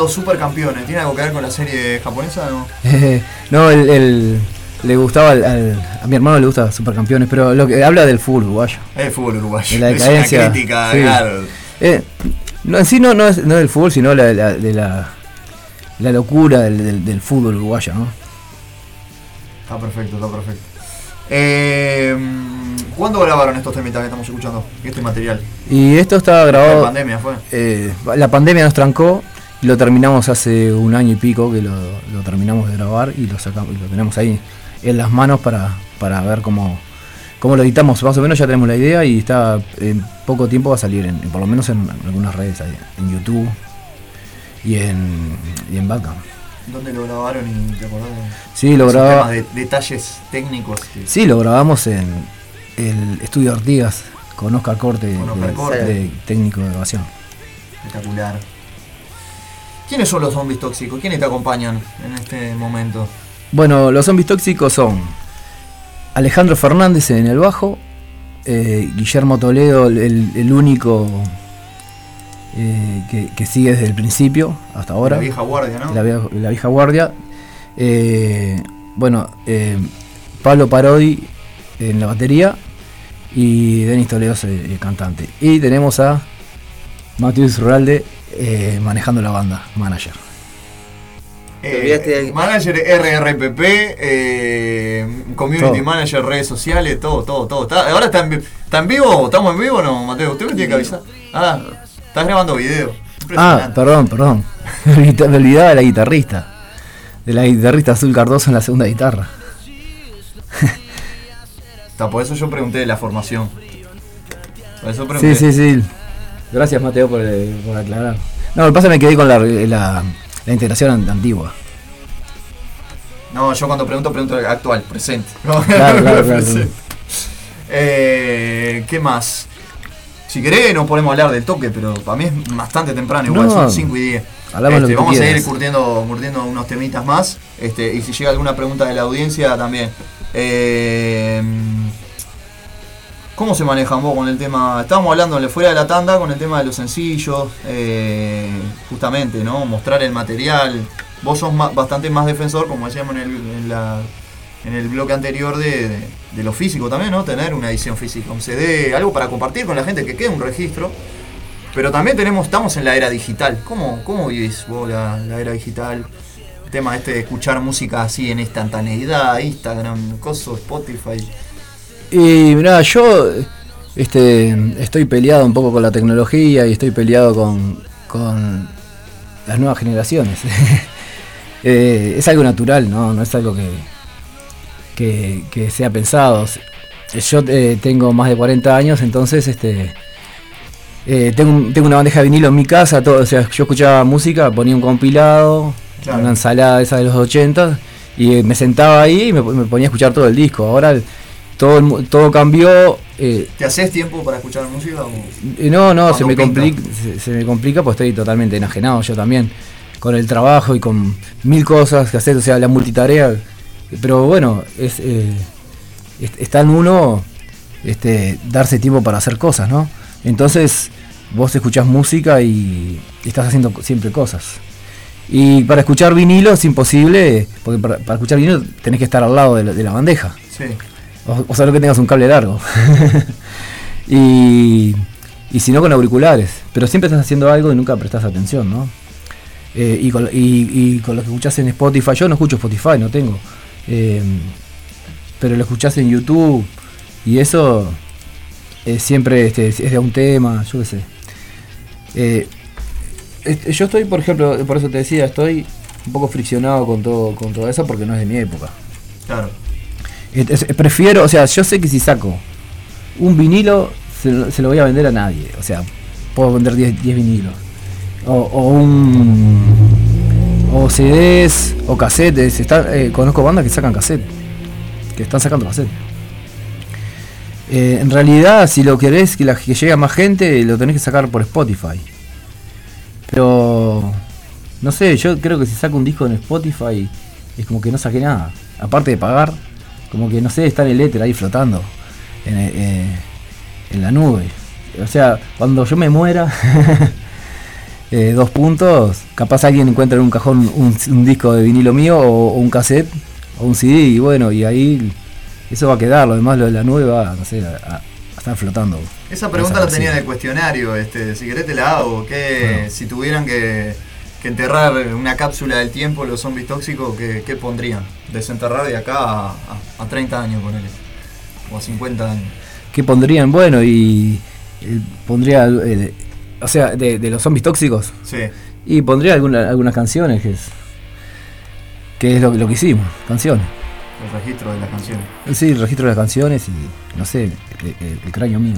Supercampeones. ¿Tiene algo que ver con la serie japonesa o no? no, el, el- le gustaba al, al- a mi hermano le gusta Supercampeones, pero lo que habla del fútbol uruguayo. Es el fútbol uruguayo. De la es una decadencia. crítica, sí. claro. Eh, no, en sí no, no es no del fútbol, sino la, la- de la, la locura del, del- del fútbol uruguayo, ¿no? Está perfecto, está perfecto. Eh, ¿Cuándo grabaron estos temitas que estamos escuchando? Este material. Y esto estaba La grabado. pandemia fue. eh, la pandemia nos trancó lo terminamos hace un año y pico que lo, lo terminamos de grabar y lo sacamos y lo tenemos ahí en las manos para, para ver cómo, cómo lo editamos. Más o menos ya tenemos la idea y está en poco tiempo va a salir, en, por lo menos en algunas redes, ahí, en YouTube y en, y en Bandcamp. ¿Dónde lo grabaron y te acordás? Sí, lo temas de detalles técnicos. que- Sí, lo grabamos en el estudio Artigas con Oscar Corte, Con Oscar de- Corte. de técnico de grabación. Espectacular. ¿Quiénes son los zombies tóxicos? ¿Quiénes te acompañan en este momento? Bueno, los zombies tóxicos son Alejandro Fernández en el bajo, eh, Guillermo Toledo, el, el único eh, que, que sigue desde el principio hasta ahora. La vieja guardia, ¿no? La, vieja- la vieja guardia. Eh, bueno, Pablo Parodi en la batería y Denis Toledo el, el cantante. Y tenemos a Matheus Ruralde eh, manejando la banda, manager. Eh, manager RRPP, eh, community Todo. manager, redes sociales, todo, todo, todo. Está- ahora está en, vi- ¿está en vivo? ¿Estamos en vivo o no, Mateo? Usted me tiene que avisar. Ah, estás grabando video. Ah, perdón, perdón. Me olvidaba de la guitarrista. De la guitarrista Azul Cardoso en la segunda guitarra. Está, por eso yo pregunté de la formación. Por eso pregunté. Sí, sí, sí. Gracias, Mateo, por, eh, por aclarar. No, lo que pasa es que me quedé con la, la, la integración an- antigua. No, yo cuando pregunto, pregunto actual, presente. Claro, claro, claro. Presente. Eh, ¿Qué más? Si querés nos ponemos a hablar del toque, pero para mí es bastante temprano, igual No. son 5 y 10. Hablamos lo que vamos a seguir curtiendo, curtiendo unos temitas más. Este, y si llega alguna pregunta de la audiencia también. Eh, ¿Cómo se manejan vos con el tema? Estábamos hablando fuera de la tanda con el tema de los sencillos, eh, justamente, ¿no? Mostrar el material. Vos sos ma- bastante más defensor, como decíamos en el, en la- en el bloque anterior, de, de- de lo físico también, ¿no? Tener una edición física, un CD, algo para compartir con la gente, que quede un registro. Pero también tenemos, estamos en la era digital. ¿Cómo, cómo vivís vos la, la era digital? El tema este de escuchar música así en instantaneidad, Instagram, coso, Spotify. Y mirá, yo este, estoy peleado un poco con la tecnología y estoy peleado con, con las nuevas generaciones. Eh, es algo natural, ¿no? No es algo que, que, que sea pensado. Yo eh, tengo más de 40 años, entonces este eh, tengo, tengo una bandeja de vinilo en mi casa, todo, o sea, yo escuchaba música, ponía un compilado, Claro. una ensalada esa de los 80 y me sentaba ahí y me, me ponía a escuchar todo el disco. Ahora todo, todo cambió. eh, ¿Te haces tiempo para escuchar música? o- eh, no, no, se me, complica, se, se me complica pues estoy totalmente enajenado yo también con el trabajo y con mil cosas que hacer, o sea, la multitarea. Pero bueno, es, eh, es- está en uno este, darse tiempo para hacer cosas, ¿no? Entonces vos escuchás música y estás haciendo siempre cosas. Y para escuchar vinilo es imposible, porque para, para escuchar vinilo tenés que estar al lado de la- de la bandeja. Sí. O, o solo que tengas un cable largo. y, y si no con auriculares. Pero siempre estás haciendo algo y nunca prestas atención, ¿no? Eh, y, con, y, con lo que escuchás en Spotify, yo no escucho Spotify, no tengo. Eh, pero lo escuchás en YouTube y eso eh, siempre este, es de un tema, yo qué sé. Este, yo estoy, por ejemplo, por eso te decía, estoy un poco friccionado con todo, con todo eso porque no es de mi época. Claro. Prefiero, o sea, yo sé que si saco un vinilo, se, lo- se lo voy a vender a nadie. O sea, puedo vender 10, 10 vinilos. O, o un. O CDs, o cassettes. Eh, conozco bandas que sacan cassette. Que están sacando cassette. Eh, en realidad, si lo querés que, la, que llegue a más gente, lo tenés que sacar por Spotify. Pero. no sé, yo creo que si saco un disco en Spotify es como que no saqué nada. Aparte de pagar, como que no sé, está en el éter ahí flotando en, eh, en la nube. O sea, cuando yo me muera, eh, dos puntos, capaz alguien encuentra en un cajón un, un disco de vinilo mío o, o un cassette o un CD y bueno, y ahí eso va a quedar, lo demás lo de la nube va, no sé, a, estar flotando. Esa pregunta la tenía en el cuestionario, este, si querés te la hago. ¿Qué, Bueno. Si tuvieran que, que enterrar una cápsula del tiempo los zombies tóxicos, ¿qué, qué pondrían? Desenterrar de acá a, a- a 30 años, ponele. O a 50 años. ¿Qué pondrían? Bueno, y eh, pondría, eh, o sea, de, de los zombies tóxicos, Sí. y pondría alguna- algunas canciones, que es, que es lo, lo que hicimos, canciones. El registro de las canciones. Sí, registro de las canciones y, no sé, el, el- el cráneo mío.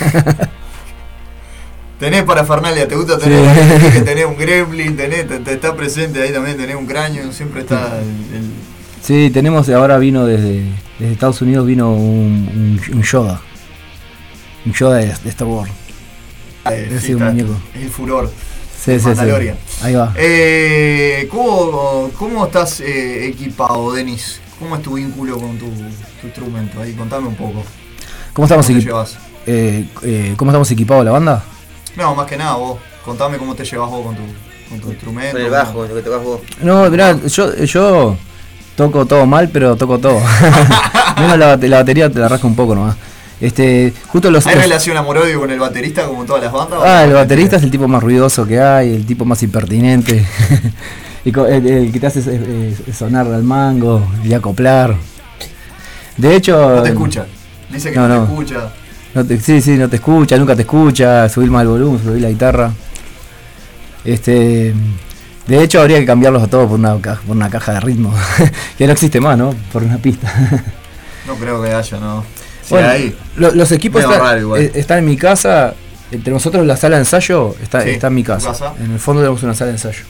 Tenés parafernalia, te gusta tener que tenés un gremlin, tenés, te, te está presente ahí también, tenés un cráneo, siempre está el, el- Sí, tenemos, ahora vino desde, desde Estados Unidos, vino un, un, un Yoda. Un Yoda de, de Star Wars. eh, Ese sí, un está- muñeco. es el furor. Sí, sí. Ahí va. Eh, ¿cómo, ¿Cómo estás eh, equipado, Denis? ¿Cómo es tu vínculo con tu, tu instrumento? Ahí, contame un poco. ¿Cómo estamos, ¿Cómo te equip- llevas? eh, eh, ¿Cómo estamos equipados la banda? No, más que nada vos. Contame cómo te llevas vos con tu, con tu instrumento. Con el bajo, lo que tocas vos. No, mirá, yo, yo toco todo mal, pero toco todo. Menos la, la batería te la rasco un poco nomás. Este, justo los. ¿Hay los- relación amor-odio con el baterista como en todas las bandas? ah, el ¿O- baterista es el tipo más ruidoso que hay, el tipo más impertinente. y co- el, el que te hace eh, eh, sonar al mango y acoplar. De hecho. No te escucha. Dice que No, no, no. te escucha. No te- sí, sí, no te escucha, nunca te escucha, subir más el volumen, subir la guitarra. Este, de hecho, habría que cambiarlos a todos por una, por una caja de ritmo, que no existe más, ¿no? Por una pista. No creo que haya, ¿no? Bueno, lo- los equipos están, eh, están en mi casa. Entre nosotros la sala de ensayo está, Sí, está en mi casa. casa. En el fondo tenemos una sala de ensayo.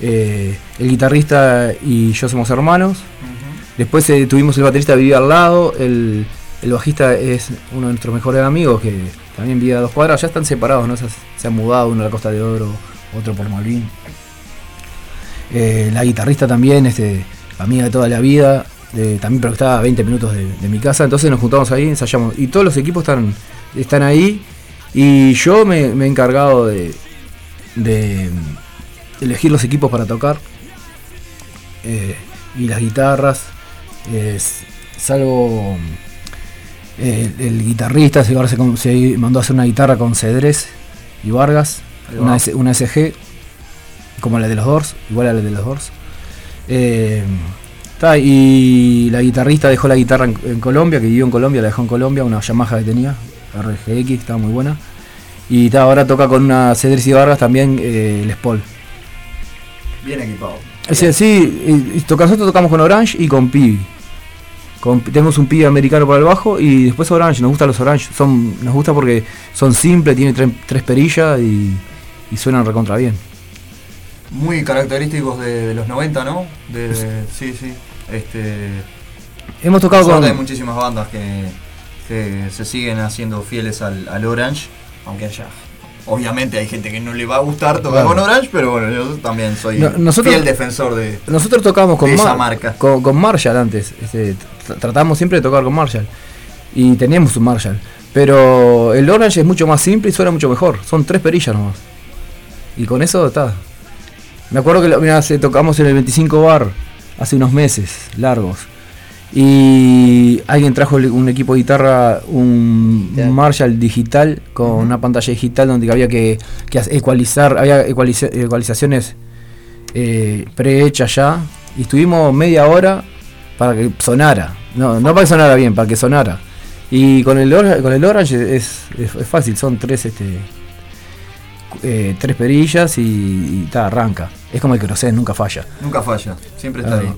Eh, el guitarrista y yo somos hermanos. Después eh, tuvimos el baterista vivía al lado. El, el bajista es uno de nuestros mejores amigos que también vive a dos cuadras. Ya están separados, ¿no? Se, se han mudado, uno a la Costa de Oro, otro por Malvin. Eh, la guitarrista también, este, amiga de toda la vida, también pero está a 20 minutos de, mi casa, entonces nos juntamos ahí, ensayamos. Y todos los equipos están, están ahí. Y yo me, he encargado de, elegir los equipos para tocar. eh, y las guitarras. salvo el guitarrista, se, se, mandó a hacer una guitarra con Cedrés y Vargas, una, una SG, como la de los Doors, igual a la de los Doors. Eh, ta, y la guitarrista dejó la guitarra en, en Colombia, que vivió en Colombia, la dejó en Colombia, una Yamaha que tenía, RGX, estaba muy buena. Y ta, ahora toca con una Cedrés y Vargas también eh, Les Paul. Bien equipado. Sea, sí, y- y toca- nosotros tocamos con Orange y con Pibi. Con- tenemos un Pibi americano para el bajo y después Orange, nos gustan los Orange. Son, nos gusta porque son simples, tienen tre- tres perillas y, y suenan recontra bien. Muy característicos de, de los 90, ¿no? De, sí, sí. Este, Hemos tocado con. hay muchísimas bandas que, que se siguen haciendo fieles al, al Orange, aunque haya. Obviamente hay gente que no le va a gustar tocar con Orange, pero bueno, yo también soy No, nosotros- fiel defensor de. Nosotros tocábamos con, esa Mar- marca. con, con Marshall antes. este, tr- tratamos siempre de tocar con Marshall. Y teníamos un Marshall. Pero el Orange es mucho más simple y suena mucho mejor. Son tres perillas nomás. Y con eso está. Me acuerdo que mirá, tocamos en el 25 bar hace unos meses largos. Y alguien trajo un equipo de guitarra, un. Marshall digital con una pantalla digital donde había que, que ecualizar, había ecualiza- ecualizaciones eh, prehechas ya. Y estuvimos media hora para que sonara. No, no para que sonara bien, para que sonara. Y con el, con el Orange es, es- es fácil, son tres este eh, tres perillas y, y ta, arranca. Es como el querosén, nunca falla. Nunca falla, siempre está Ahí. ahí.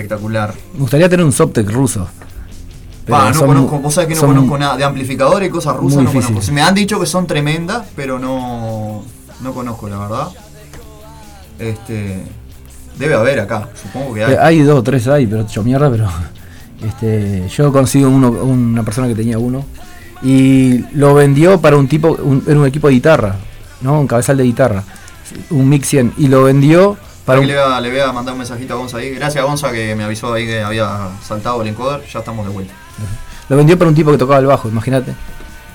Espectacular. Me gustaría tener un Soptec ruso. no conozco, vos sabés que no conozco nada. De amplificadores y cosas rusas no conozco. Me han dicho que son tremendas, pero no, no conozco, la verdad. Este. Debe haber acá, supongo que hay. Eh, Hay dos o tres hay, pero hecho mierda, pero este, yo consigo uno, una persona que tenía uno y lo vendió para un tipo, un, era un equipo de guitarra, ¿no? Un cabezal de guitarra. un Mix 100 y lo vendió para un, le, voy a, le voy a mandar un mensajito a Gonza ahí. Gracias Gonza que me avisó ahí que había saltado el encoder. Ya estamos de vuelta. lo vendió para un tipo que tocaba el bajo, imagínate.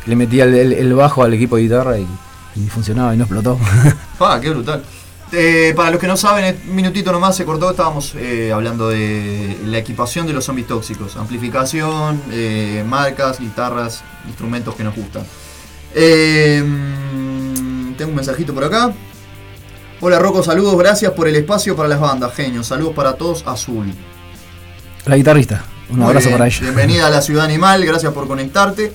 Le metía el, el- el bajo al equipo de guitarra y, y funcionaba y no explotó. Ah, qué brutal. Eh, para los que no saben, un minutito nomás se cortó, estábamos eh, hablando de la equipación de los zombies tóxicos. Amplificación, eh, marcas, guitarras, instrumentos que nos gustan. Mm, tengo un mensajito por acá. Hola Rocco, saludos, gracias por el espacio para las bandas, genios. Saludos para todos, Azul. la guitarrista, un Muy abrazo bien, para ella. Bienvenida a la Ciudad Animal, gracias por conectarte.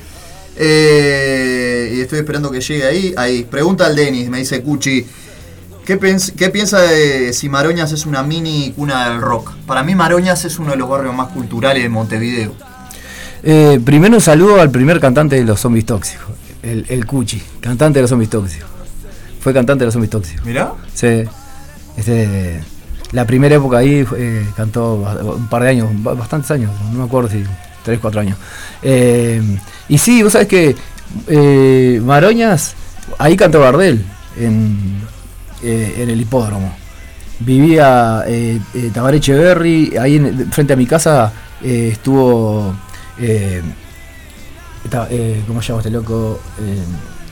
Eh, y estoy esperando que llegue ahí. Ahí, pregunta al Denis, me dice Cuchi. ¿Qué, piensa de si Maroñas es una mini cuna del rock? Para mí Maroñas es uno de los barrios más culturales de Montevideo. Eh, primero un saludo al primer cantante de los zombies tóxicos, el, el Cuchi, cantante de los zombies tóxicos. Fue cantante de los zombies tóxicos. Mirá. Sí. Este, la primera época ahí eh, cantó un par de años, ba- bastantes años, no me acuerdo si 3, 4 años. Eh, y sí, vos sabés que eh, Maroñas, ahí cantó Gardel, en, en el hipódromo. Vivía Tabaré Echeverry, ahí en- frente a mi casa estuvo. ¿Cómo se llama este loco?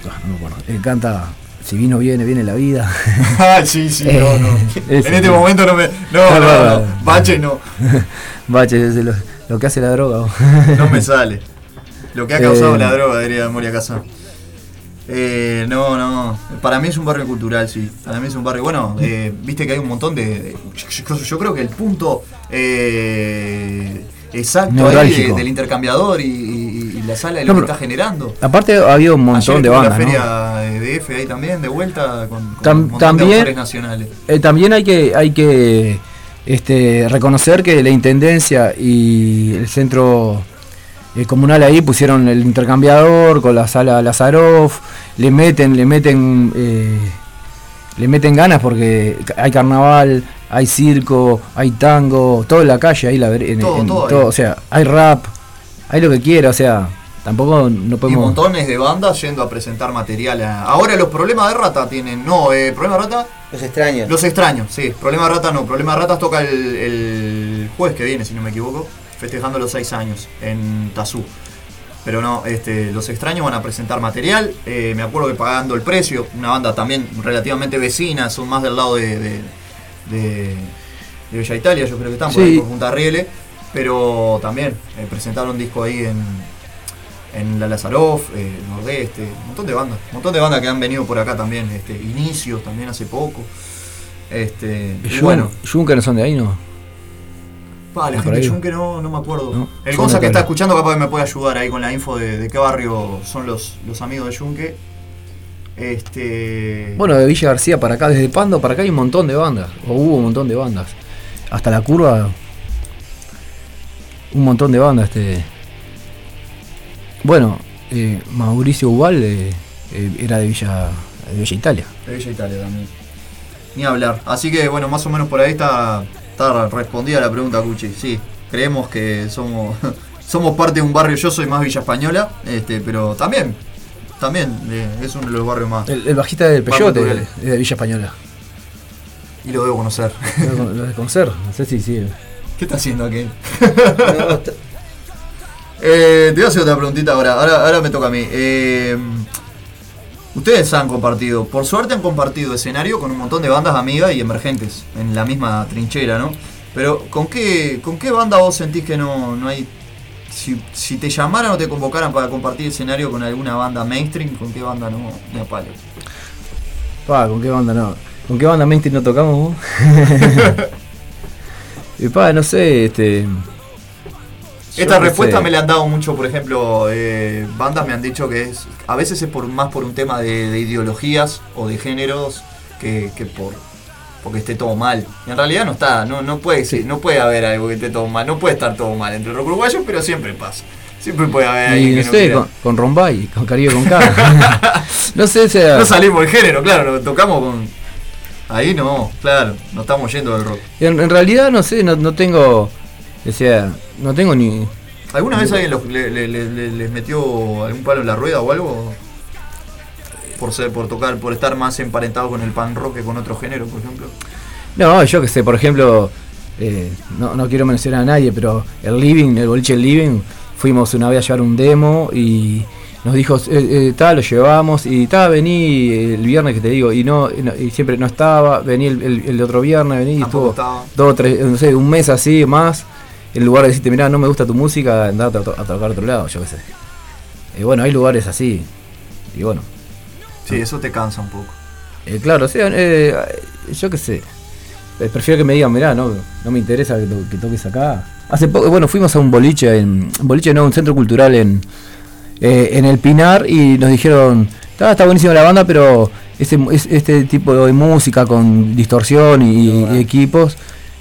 Ah, no me acuerdo. Canta Si vino, viene, viene la vida. Ay, sí, sí, no, no. Ese, en este momento no me. No, No, no, no. Bache no. Bache, es lo, lo que hace la droga. vos. No me sale. Lo que ha causado Eh, la droga, diría Moria Casa. Eh, no, no. Para mí es un barrio cultural, sí. Para mí es un barrio. Bueno, eh, viste que hay un montón de. de- yo, yo creo que el punto eh, exacto ahí de- del intercambiador y la sala de No, lo que está generando. Aparte había un montón Ayer de bandas. La ¿no? feria de DF ahí también, de vuelta, con, con Tam- un montón también- de nacionales. Eh, también hay que, hay que este, reconocer que la intendencia y el centro eh, comunal ahí pusieron el intercambiador con la sala Lazaroff, le meten, le meten, eh, le meten ganas porque hay carnaval, hay circo, hay tango, todo en la calle, ahí la en- Todo, en- todo ahí. todo, o sea, hay rap, hay lo que quiera, o sea, tampoco no Y podemos. montones de bandas yendo a presentar material. a- Ahora los problemas de rata tienen. No, eh, problema de rata. Los extraños. Los extraños, sí. Problema de rata no. Problema de ratas toca el, el jueves que viene, si no me equivoco. Festejando los seis años en Tazú. Pero no, este, los extraños van a presentar material. eh, me acuerdo que pagando el precio, una banda también relativamente vecina, son más del lado de, de, de- de Bella Italia, yo creo que están por Sí. ahí por Punta Riele. Pero también eh, presentaron un disco ahí en, en la Lazaroff, eh, Nordeste, un montón de bandas, un montón de bandas que han venido por acá también, este, Inicios también hace poco. Este, y Jun- bueno, Juncker no son de ahí, ¿no? pa, la por gente de Junque no, no me acuerdo. No, El Gonza que está escuchando capaz que me puede ayudar ahí con la info de, de qué barrio son los, los amigos de Junque. Este. Bueno, de Villa García para acá, desde Pando para acá hay un montón de bandas, o hubo un montón de bandas. Hasta la curva, un montón de bandas. Este. Bueno, eh, Mauricio Ubal eh, eh, era de Villa, de Villa Italia. De Bella Italia también. Ni hablar. Así que bueno, más o menos por ahí está, está respondida la pregunta, Cuchi. Sí, creemos que somos, somos parte de un barrio, yo soy más Villa Española, este, pero también, también eh, es uno de los barrios más. El, el bajista del Peyote es de Villa Española. Y lo debo conocer. Lo lo de conocer, no sé si sí. ¿Qué está haciendo aquel? No, está- Eh, te voy a hacer otra preguntita ahora. Ahora, ahora me toca a mí. Eh, ustedes han compartido, por suerte han compartido escenario con un montón de bandas amigas y emergentes en la misma trinchera, ¿no? Pero ¿con qué, con qué banda vos sentís que no, no hay... Si, si te llamaran o te convocaran para compartir escenario con alguna banda mainstream, ¿con qué banda no? Palo. Pa, ¿con qué banda no? ¿Con qué banda mainstream no tocamos vos? y pa, no sé, este. Esta respuesta sé. me la han dado mucho, por ejemplo, eh, bandas me han dicho que es a veces es por más por un tema de, de ideologías o de géneros que, que por porque esté todo mal. Y en realidad no está, no, no puede ser- no puede haber algo que esté todo mal, no puede estar todo mal entre los uruguayos, pero siempre pasa. Siempre puede haber alguien Y que no no sé, con, con Rombay, con Caribe con K. no sé, sea. No salimos del género, claro, lo tocamos con ahí no, claro, no estamos yendo del rock. En, en realidad, no sé, no, no tengo. Sea, no tengo ni. ¿Alguna vez alguien los- le- le- le- le- les metió algún palo en la rueda o algo? por ser, por tocar, por estar más emparentado con el pan rock que con otro género, por ejemplo. No, yo que sé, por ejemplo, eh, no, no quiero mencionar a nadie, pero el Living, el boliche El Living, fuimos una vez a llevar un demo y nos dijo, eh, eh, tal, lo llevamos y tal, vení el viernes que te digo, y no, y no- y siempre no estaba, vení el, el- el otro viernes, vení y estuvo estaba. dos, tres, no sé, un mes así más, en lugar de decirte, mirá, no me gusta tu música, andá a, to- a tocar a otro lado, yo qué sé. Y bueno, hay lugares así, y bueno, Sí, eso te cansa un poco. eh, claro, o sea, eh, yo qué sé. Eh, Prefiero que me digan, mirá, no, no me interesa que, to- que toques acá. Hace poco, bueno, fuimos a un boliche, en, un boliche no, un centro cultural en, eh, en el Pinar y nos dijeron, está, está buenísima la banda, pero este, es- este tipo de música con distorsión y, y equipos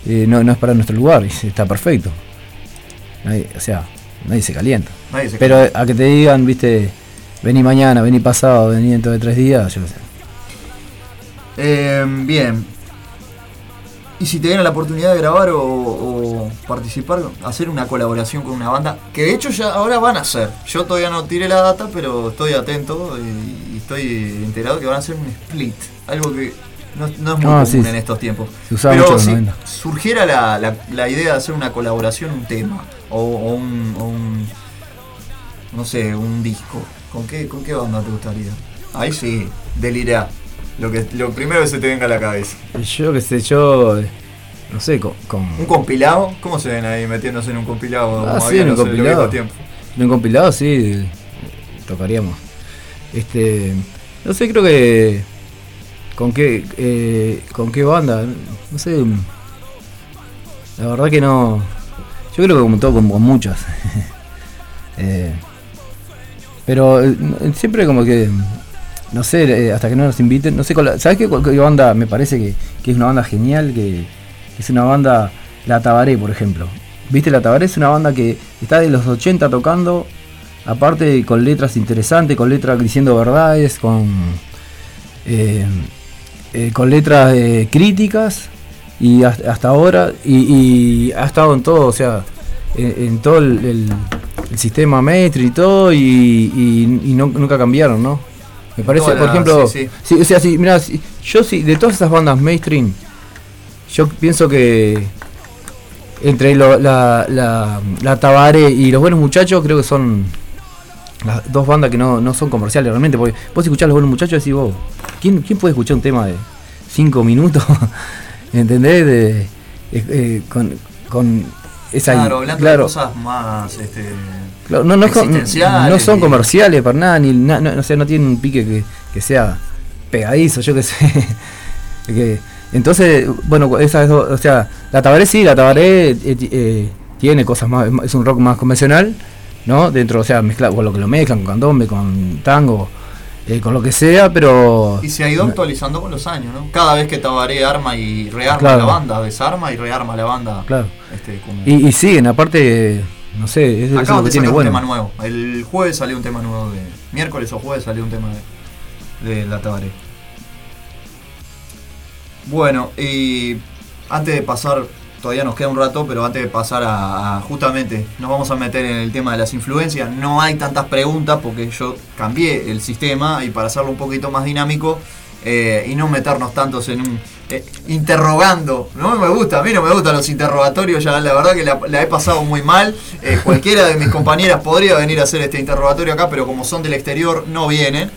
eh, no, no es para nuestro lugar, y está perfecto. Nadie- o sea, nadie se calienta. Nadie se Pero a que te digan, viste, vení mañana, vení pasado, vení dentro de tres días, yo qué sé. Eh, bien. Y si te dieran la oportunidad de grabar o, o participar, hacer una colaboración con una banda, que de hecho ya ahora van a hacer. Yo todavía no tiré la data, pero estoy atento y, y estoy enterado que van a hacer un split. Algo que no, no es muy Ah, común sí, en estos tiempos. Pero si 90. surgiera la, la- la idea de hacer una colaboración, un tema, o, o un, o un- no sé, un disco, ¿con qué, ¿con qué banda te gustaría? Ahí sí, delirá. Lo, que, lo primero que se te venga a la cabeza. Yo qué sé, yo. No sé, con. con ¿Un compilado? ¿Cómo se ven ahí metiéndose en un compilado? Ah, sí, en un compilado. en un compilado, sí. Tocaríamos. Este. No sé, creo que. ¿Con qué, eh, ¿Con qué banda? No sé. mm, La verdad que no. Yo creo que como todo, con, muchas. Eh, pero eh, siempre como que. No sé, eh, hasta que no nos inviten. No sé, ¿sabes qué, qué banda me parece que, que es una banda genial? Que es una banda. La Tabaré, por ejemplo. ¿Viste? La Tabaré es una banda que está de los 80 tocando. Aparte con letras interesantes, con letras diciendo verdades, con. con letras críticas y hasta, hasta ahora y, y ha estado en todo, o sea, en, en todo el, el- el sistema Metri y todo y, y- y no- nunca cambiaron, ¿no? Me parece, por ejemplo, sí, sí. sí, o sea, sí, mirá, sí, yo sí, de todas esas bandas mainstream, yo pienso que entre lo- la, la, la Tabaré y los buenos muchachos creo que son las dos bandas que no, no son comerciales realmente, porque vos escuchás los buenos muchachos y decís vos, ¿quién, quién puede escuchar un tema de 5 minutos? ¿Entendés? De, eh, eh, con, con esa Claro, hablando claro, de cosas más. Este, claro, no, no, es existenciales no son comerciales para nada, ni na- no, o sea, no tienen un pique que, que sea pegadizo, yo qué sé. Que- entonces, bueno, esas dos, o sea, la Tabaré sí, la Tabaré eh, eh, tiene cosas más, es un rock más convencional, ¿no? Dentro, o sea, mezcla, con lo que lo mezclan, con candombe, con tango, eh, con lo que sea, pero... Y se ha ido actualizando con los años, ¿no? Cada vez que Tabaré arma y rearma Claro. la banda, desarma y rearma la banda. Claro. Este, como- Y, y siguen, aparte, no sé, es, eso lo que de tiene bueno. un tema nuevo. El jueves salió un tema nuevo de. Miércoles o jueves salió un tema de, de la Tabaré. Bueno, y antes de pasar, todavía nos queda un rato, pero antes de pasar a, a- justamente, nos vamos a meter en el tema de las influencias. No hay tantas preguntas porque yo cambié el sistema y para hacerlo un poquito más dinámico eh, y no meternos tantos en un eh, interrogando. No me gusta, a mí no me gustan los interrogatorios, ya la verdad que la, la he pasado muy mal. Eh, cualquiera de mis compañeras podría venir a hacer este interrogatorio acá, pero como son del exterior, no vienen.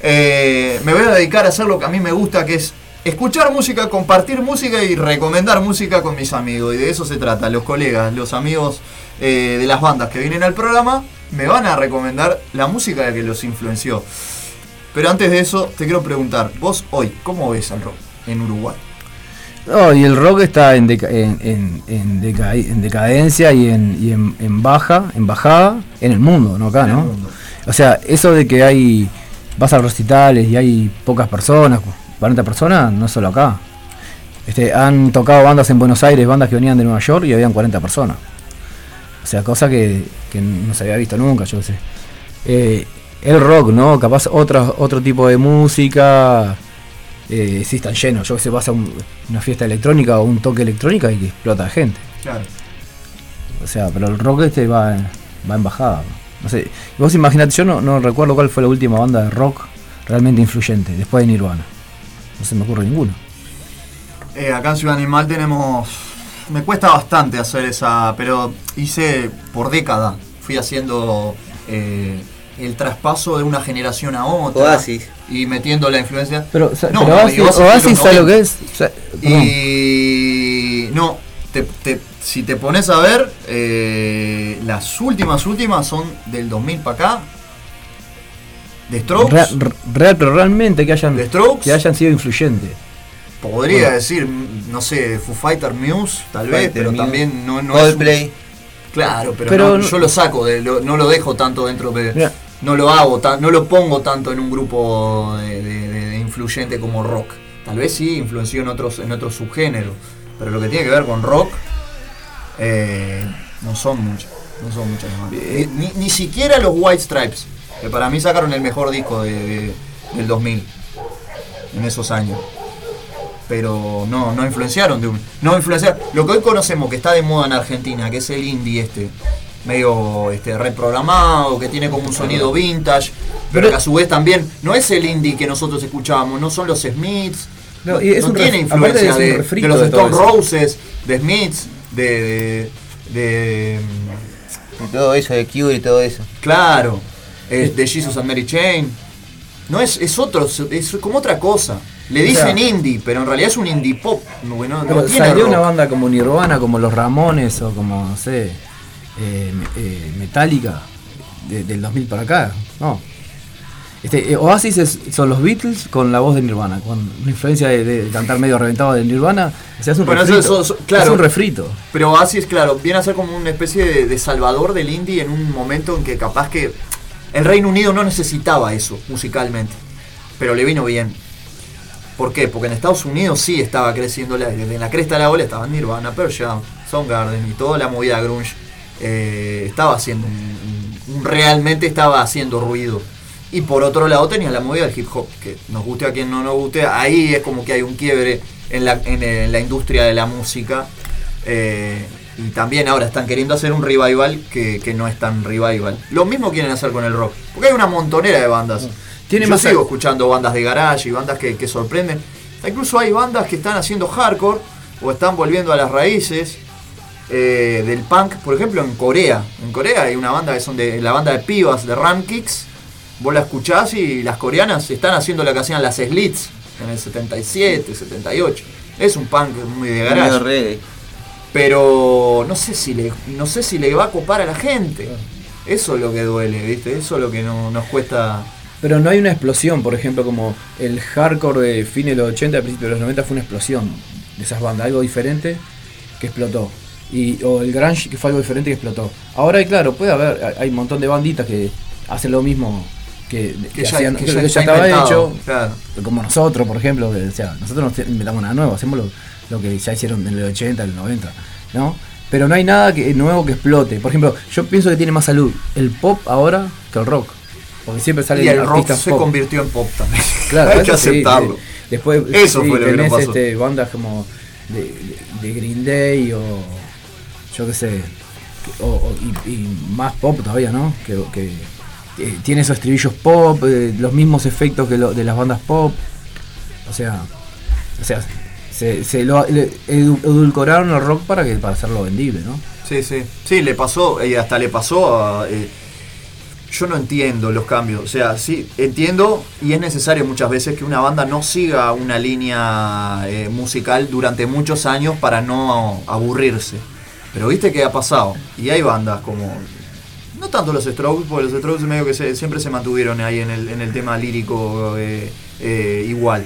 Me voy a dedicar a hacer lo que a mí me gusta, que es escuchar música, compartir música y recomendar música con mis amigos. Y de eso se trata. Los colegas, los amigos eh, de las bandas que vienen al programa me van a recomendar la música que los influenció. Pero antes de eso, te quiero preguntar, vos hoy, ¿cómo ves al rock en Uruguay? No, y el rock está en, deca- en, en- en deca- en decadencia y, en, y en, en baja, en bajada, en el mundo, no acá, ¿no? O sea, eso de que hay, vas a recitales y hay pocas personas, 40 personas, no solo acá. Este, han tocado bandas en Buenos Aires, bandas que venían de Nueva York y habían 40 personas. O sea, cosa que, que no se había visto nunca, yo sé. Eh, el rock, ¿no? Capaz otra, otro tipo de música. Eh, sí están llenos, yo que sé, vas a un- una fiesta electrónica o un toque electrónica y que explota gente. Claro. O sea, pero el rock este va, va en bajada. No sé, vos imaginate, yo no, no recuerdo cuál fue la última banda de rock realmente influyente, después de Nirvana. No se me ocurre ninguno. Eh, acá en Ciudad Animal tenemos. Me cuesta bastante hacer esa. Pero hice por década. Fui haciendo eh, el traspaso de una generación a otra. Oasis. Y metiendo la influencia. Pero, o sea, No, pero no, Oasis, Oasis Oasis, de los ¿sabe lo 90. que es? O sea, perdón. Y. No, te- te- si te pones a ver, eh, las últimas, últimas son del 2000 para acá. De Strokes. Real, real, pero realmente que hayan, The Strokes. que hayan sido influyentes. Podría Bueno. decir, no sé, Foo Fighter Muse, tal vez, pero Muse, también no, no es. un-. Claro, pero, Pero no, no- yo lo saco, de, lo- no lo dejo tanto dentro de. Mira. No lo hago, tan- no lo pongo tanto en un grupo de, de- de- de influyente como rock. Tal vez sí influenció en otros, en otros subgéneros, pero lo que tiene que ver con rock eh, no son muchas. No son muchas más. Ni, ni- ni siquiera los White Stripes, que para mí sacaron el mejor disco de- de- del 2000, en esos años. Pero no, no influenciaron de un. No influenciaron. Lo que hoy conocemos que está de moda en Argentina, que es el indie este, medio este, reprogramado, que tiene como un sonido vintage, pero que a su vez también no es el indie que nosotros escuchábamos, no son los Smiths, No, no, y es no un tiene influencia un de, los de Stone. Roses, de Smiths, de, de, de- todo eso, de Cure y todo eso. claro, es de Jesus and Mary Chain. No es, es otro, es como otra cosa. Le O sea- dicen indie, pero en realidad es un indie pop. No, no- tiene salió rock. una banda como Nirvana, como los Ramones o como, no sé, eh, eh, Metallica de- del 2000 para acá. No. Este, eh, Oasis es- son los Beatles con la voz de Nirvana, con una influencia de, de cantar medio reventado de Nirvana. O sea, es un Bueno, eso- refrito. eso- eso- claro. Es un refrito. Pero es claro, viene a ser como una especie de, de salvador del indie en un momento en que capaz que el Reino Unido no necesitaba eso musicalmente, pero le vino bien. ¿Por qué? Porque en Estados Unidos sí estaba creciendo, la, desde la cresta de la ola estaban Nirvana, Pearl Jam, Soundgarden y toda la movida grunge eh, estaba haciendo realmente estaba haciendo ruido. Y por otro lado tenía la movida del hip hop, que nos guste a quien no nos guste, ahí es como que hay un quiebre en la, en, la industria de la música. eh, y también ahora están queriendo hacer un revival que, que no es tan revival. Lo mismo quieren hacer con el rock. Porque hay una montonera de bandas. Tiene Yo más sigo a- escuchando bandas de garage y bandas que, que sorprenden. Incluso hay bandas que están haciendo hardcore o están volviendo a las raíces eh, del punk, por ejemplo, en Corea. En Corea hay una banda que son de la banda de pibas de Ram Kicks. Vos la escuchás y las coreanas están haciendo lo que hacían las Slits en el 77, 78. Es un punk muy de Medio garage. reggae. Pero no sé si le, no sé si le va a copar a la gente. Eso es lo que duele, ¿viste? Eso es lo que no- nos cuesta. Pero no hay una explosión, por ejemplo, como el hardcore de fines de los 80, principios de los 90 fue una explosión de esas bandas, algo diferente que explotó. Y, o el grunge que fue algo diferente que explotó. Ahora, claro, puede haber, hay- hay un montón de banditas que hacen lo mismo que, que ya- hacían, que que ya estaba hecho. claro. Como nosotros, por ejemplo, que, o sea, nosotros no inventamos nada nuevo, hacemos lo, lo que ya hicieron en el 80, en el 90, ¿no? Pero no hay nada que, nuevo que explote. Por ejemplo, yo pienso que tiene más salud el pop ahora que el rock. Porque siempre salen Y el rock se pop. convirtió en pop también. Claro, hay que aceptarlo. Después Eso sí, fue lo que tenés, nos pasó. este, bandas como de, de- de Green Day o yo qué sé, o, o- y, y más pop todavía, ¿no? Que, que, eh, tiene esos estribillos pop, eh, los mismos efectos que lo- de las bandas pop. O sea, o sea, se, lo edulcoraron el rock para que para hacerlo vendible, ¿no? Sí, sí. Sí, le pasó, y hasta le pasó eh, yo no entiendo los cambios. O sea, sí, entiendo y es necesario muchas veces que una banda no siga una línea musical durante muchos años para no aburrirse. Pero viste que ha pasado. Y hay bandas como. No tanto los Strokes, porque los Strokes medio que se- siempre se mantuvieron ahí en el, en el tema lírico eh, eh, igual.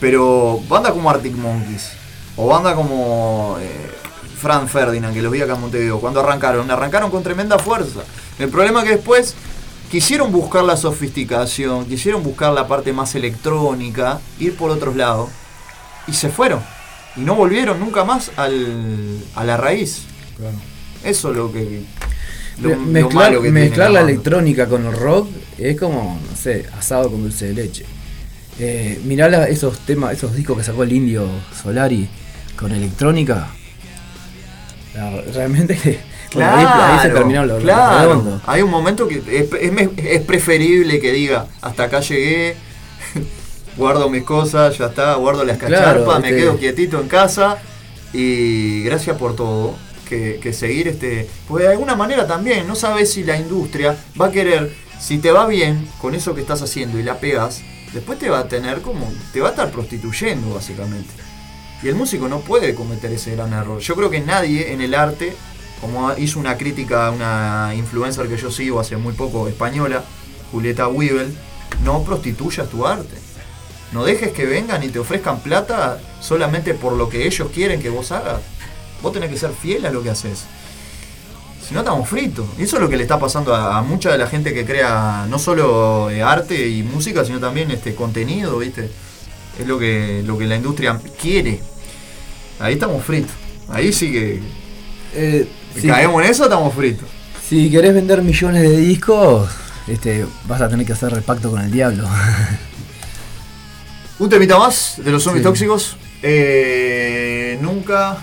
Pero bandas como Arctic Monkeys, o banda como eh, Franz Ferdinand, que los vi acá en Montevideo, cuando arrancaron, arrancaron con tremenda fuerza. El problema es que después quisieron buscar la sofisticación, quisieron buscar la parte más electrónica, ir por otros lados, y se fueron. Y no volvieron nunca más al, a la raíz. Eso es lo que. Lo, lo mezclar malo que tiene mezclar la electrónica con el rock es como, no sé, asado con dulce de leche. Eh, mirá la- esos temas, esos discos que sacó el indio Solari con electrónica. Realmente que bueno, ahí- ahí, se terminó lo, lo claro. Hay un momento que es, es me- es preferible que diga hasta acá llegué guardo mis cosas, ya está, guardo las Claro, cacharpas, me este- quedo quietito en casa y gracias por todo. Que, seguir este. Pues de alguna manera también, no sabes si la industria va a querer, si te va bien con eso que estás haciendo y la pegas, después te va a tener como. te va a estar prostituyendo básicamente. Y el músico no puede cometer ese gran error. Yo creo que nadie en el arte, como hizo una crítica una influencer que yo sigo hace muy poco, española, Julieta Weibel, no prostituyas tu arte. No dejes que vengan y te ofrezcan plata solamente por lo que ellos quieren que vos hagas. Vos tenés que ser fiel a lo que haces. Si no, estamos fritos. Y eso es lo que le está pasando a, a mucha de la gente que crea no solo eh, arte y música, sino también este contenido, ¿viste? Es lo que, lo que la industria quiere. Ahí estamos fritos. Ahí sí que. Eh, si, Caemos en eso, estamos fritos. si querés vender millones de discos, este, vas a tener que hacer el pacto con el diablo. Un temita más de los zombies Sí. tóxicos. Eh, nunca,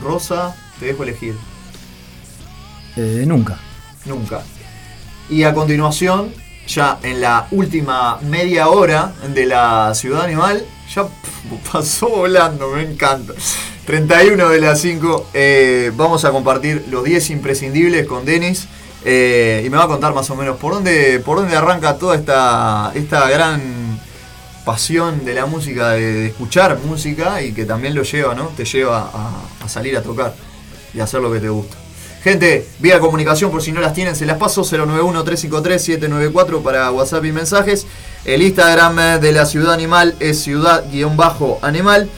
Rosa, te dejo elegir. Eh, nunca. Nunca. Y a continuación, ya en la última media hora de la Ciudad Animal, ya pasó volando, me encanta. 31 de las 5, eh, vamos a compartir los 10 imprescindibles con Denis. eh, y me va a contar más o menos por dónde, por dónde arranca toda esta, esta gran pasión de la música, de, escuchar música y que también lo lleva, ¿no? Te lleva a, salir a tocar y a hacer lo que te gusta. Gente, vía comunicación por si no las tienen, se las paso 091-353-794 para WhatsApp y mensajes. El Instagram de la Ciudad Animal es ciudad-animal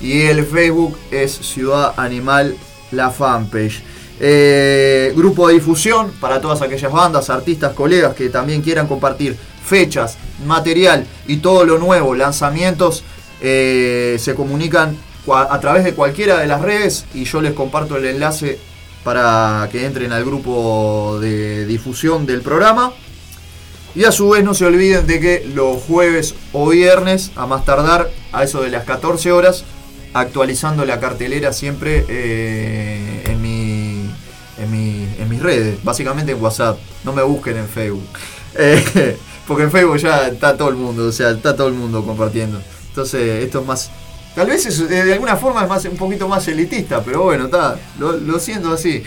y el Facebook es Ciudad Animal, la fanpage. Eh, grupo de difusión para todas aquellas bandas, artistas, colegas que también quieran compartir fechas, material y todo lo nuevo, lanzamientos, eh, se comunican a través de cualquiera de las redes y yo les comparto el enlace para que entren al grupo de difusión del programa. Y a su vez no se olviden de que los jueves o viernes, a más tardar, a eso de las 14 horas, actualizando la cartelera siempre eh, en, mi, en, mi- en mis redes, básicamente en WhatsApp. No me busquen en Facebook. Eh, porque en Facebook ya está todo el mundo, o sea, está todo el mundo compartiendo. Entonces, esto es más. Tal vez eh, de alguna forma es más, un poquito más elitista, pero bueno, está, lo, lo siento así.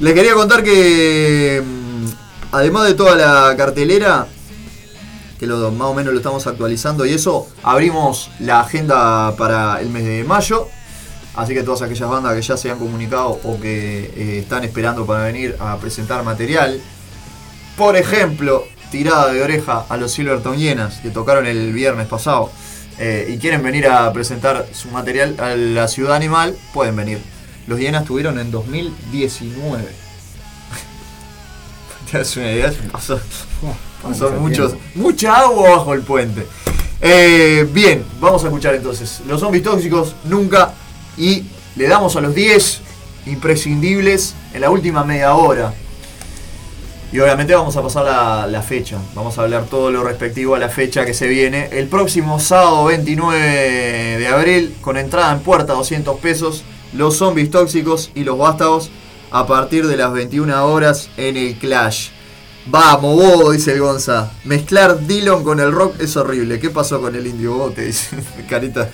Les quería contar que, mm, además de toda la cartelera, que lo, más o menos lo estamos actualizando y eso, abrimos la agenda para el mes de mayo. Así que todas aquellas bandas que ya se han comunicado o que eh, están esperando para venir a presentar material. Por ejemplo, tirada de oreja a los Silverton Hienas, que tocaron el viernes pasado. eh, y quieren venir a presentar su material a la ciudad animal, pueden venir. Los Hienas estuvieron en 2019. ¿Te das una idea? Pasó, muchos, mucha agua bajo el puente. Eh, bien, vamos a escuchar entonces. Los zombies tóxicos nunca. Y le damos a los 10 imprescindibles en la última media hora. Y obviamente vamos a pasar la, fecha. Vamos a hablar todo lo respectivo a la fecha que se viene. El próximo sábado 29 de abril, con entrada en puerta 200 pesos, los zombies tóxicos y los vástagos a partir de las 21 horas en el Clash. Vamos, vos, dice el Gonza. Mezclar Dillon con el rock es horrible. ¿Qué pasó con el indio bote? Dice Carita.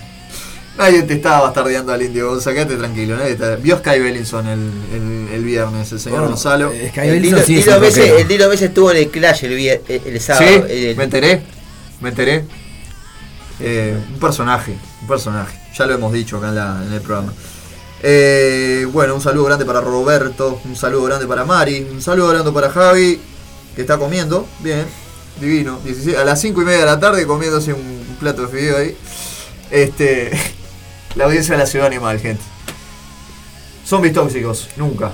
Nadie te estaba bastardeando al indio Gonza, quédate tranquilo. Nadie te- Vio Sky Bellinson el, el- el viernes, el señor Bueno, Gonzalo. eh, Sky El Bellinson Dilo, sí Dilo el Dilo Messi estuvo en el Clash el, vier- el, el sábado. Sí, el- me enteré, me enteré. Eh, un personaje, un personaje. Ya lo hemos dicho acá en, la- en el programa. Eh, bueno, un saludo grande para Roberto, un saludo grande para Mari, un saludo grande para Javi, que está comiendo, bien, divino. 16 a las 5 y media de la tarde comiéndose un, un plato de fideo ahí. Este, la audiencia de la ciudad animal, gente. Zombies tóxicos, nunca.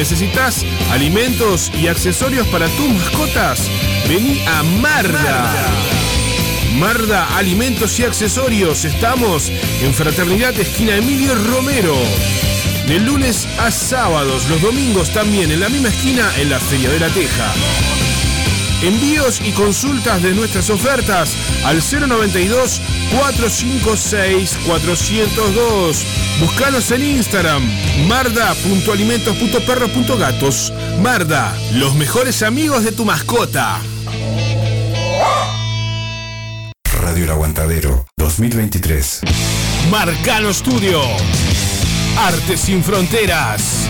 Necesitas alimentos y accesorios para tus mascotas, vení a Marda. Marda Alimentos y Accesorios. Estamos en Fraternidad Esquina Emilio Romero. De lunes a sábados, los domingos también en la misma esquina en la Feria de la Teja. Envíos y consultas de nuestras ofertas al 092 456 402. Búscanos en Instagram, marda.alimentos.perros.gatos. Marda, los mejores amigos de tu mascota. Radio El Aguantadero 2023. Marcano Studio. Arte sin fronteras.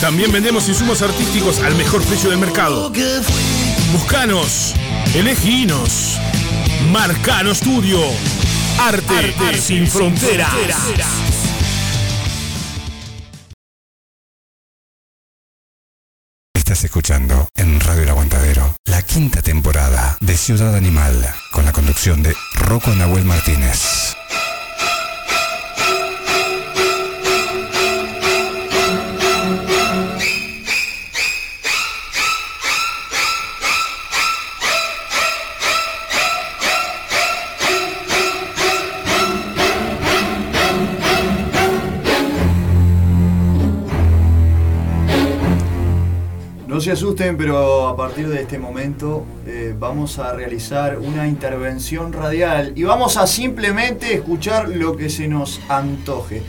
También vendemos insumos artísticos al mejor precio del mercado. Buscanos, eleginos. Marcano Studio. Arte, sin fronteras. Estás escuchando en Radio El Aguantadero la quinta temporada de Ciudad Animal con la conducción de Rocco Nahuel Martínez. Se asusten, pero a partir de este momento eh, vamos a realizar una intervención radial y vamos a simplemente escuchar lo que se nos antoje.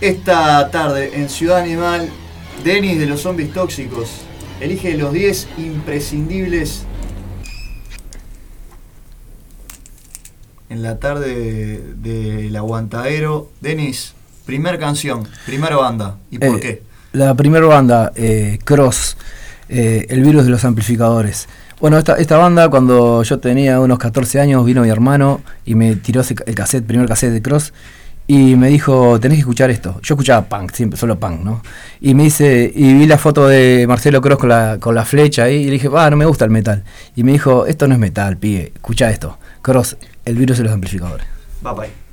Esta tarde en Ciudad Animal, Denis de los Zombies Tóxicos elige los 10 imprescindibles en la tarde del aguantadero. Denis, primer canción, primera banda. ¿Y por Eh, qué? La primera banda, eh, Cross, eh, El virus de los amplificadores. Bueno, esta, esta banda, cuando yo tenía unos 14 años, vino mi hermano y me tiró el cassette, primer cassette de Cross, y me dijo, tenés que escuchar esto. Yo escuchaba punk, siempre, solo punk, ¿no? Y me dice, y vi la foto de Marcelo Cross con la, con la flecha ahí, y le dije, ah, no me gusta el metal. Y me dijo, esto no es metal, pibe, escucha esto. Cross, El virus de los amplificadores. Va, bye.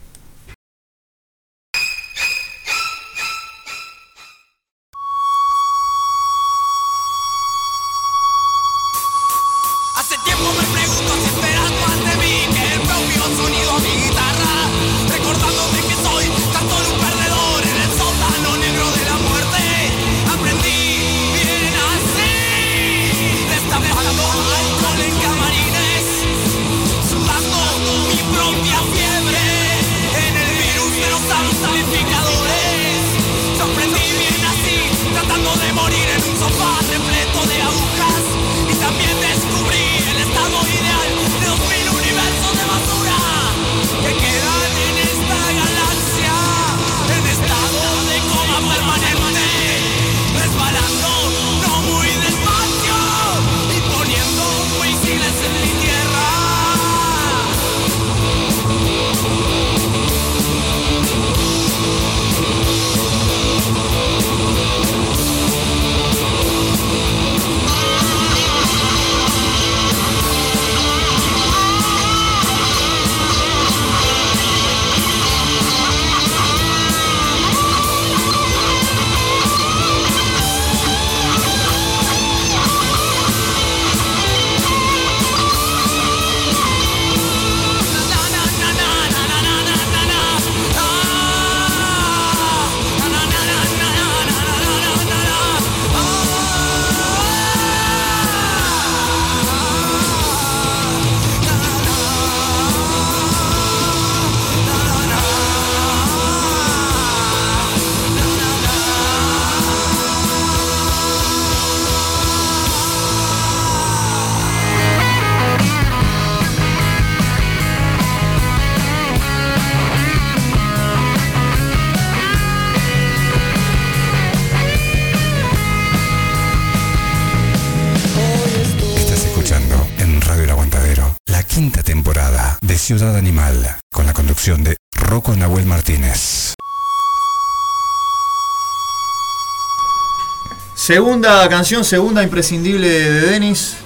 Segunda canción, segunda imprescindible de Denis.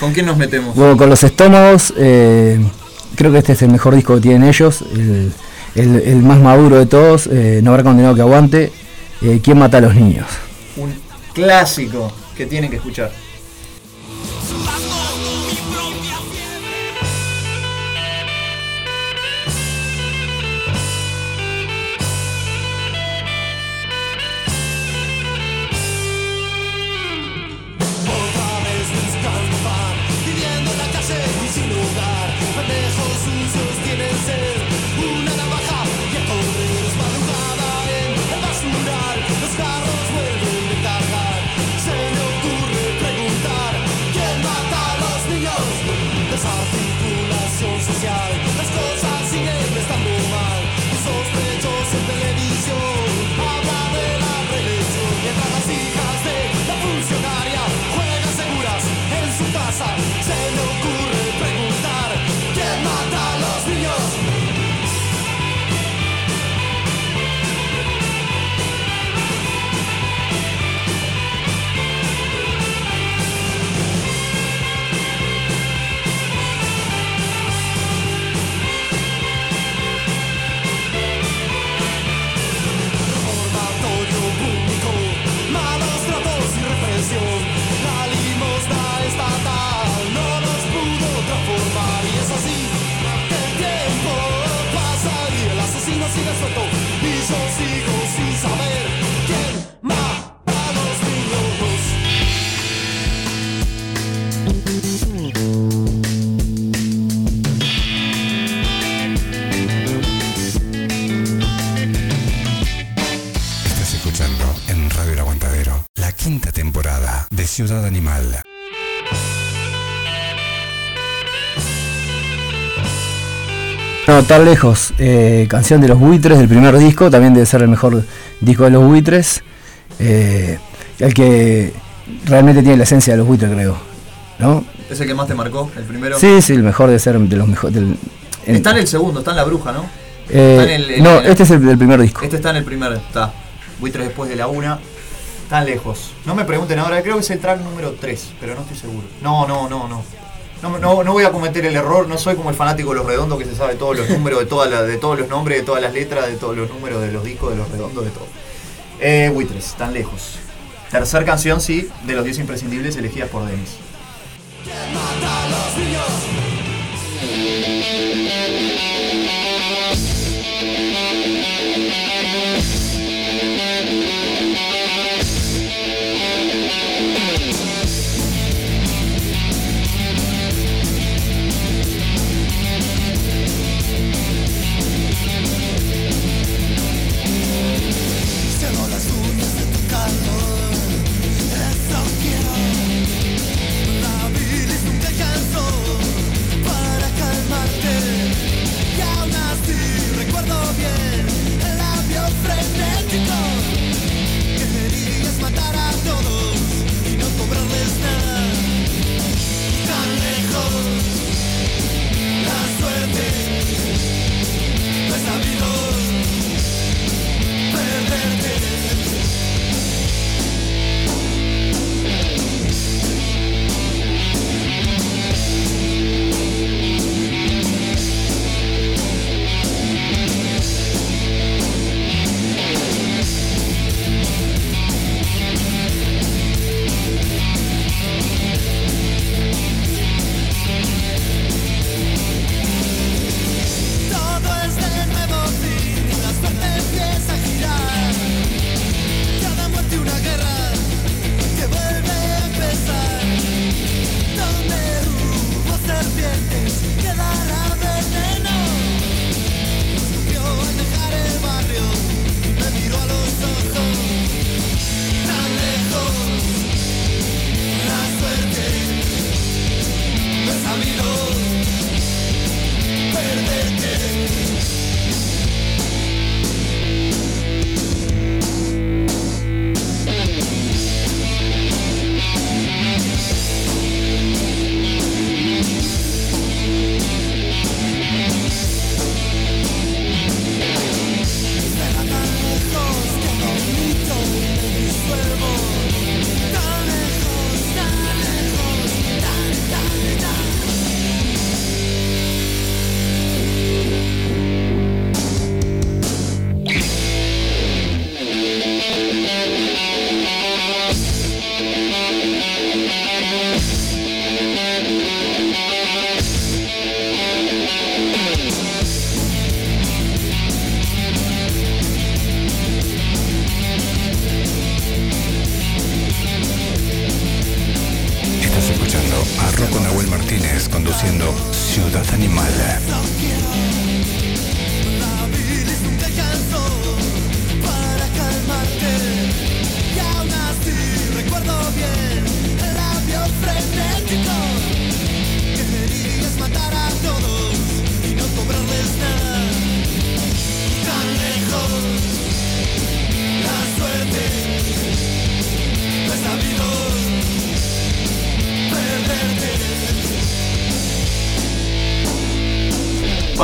¿Con quién nos metemos? Bueno, con los estómagos, eh, creo que este es el mejor disco que tienen ellos, el, el- el más maduro de todos, eh, no habrá condenado que aguante. Eh, ¿Quién mata a los niños? Un clásico que tienen que escuchar. Ciudad Animal. No, tan lejos. eh, canción de los buitres del primer disco, también debe ser el mejor disco de los buitres. eh, el que realmente tiene la esencia de los buitres, creo. ¿No? ¿Es el que más te marcó? ¿El primero? Sí, sí, el mejor de ser de los mejores. Del, en- Está en el segundo, está en La Bruja, ¿no? eh, está en el- en no, el- este es el del primer disco. Este está en el primer, está. Buitres después de la una. Tan lejos. No me pregunten ahora, creo que es el track número 3, pero no estoy seguro. No, no, no, no. No, no, no voy a cometer el error, no soy como el fanático de los redondos que se sabe todos los números de, de todos los nombres, de todas las letras, de todos los números de los discos, de los redondos, de todo. Eh, Buitres, tan lejos. Tercer canción, sí, de los 10 imprescindibles elegidas por Denis. El labio frenético Quería matar a todos y no cobrarles nada. Tan lejos la suerte. No he sabido perderte.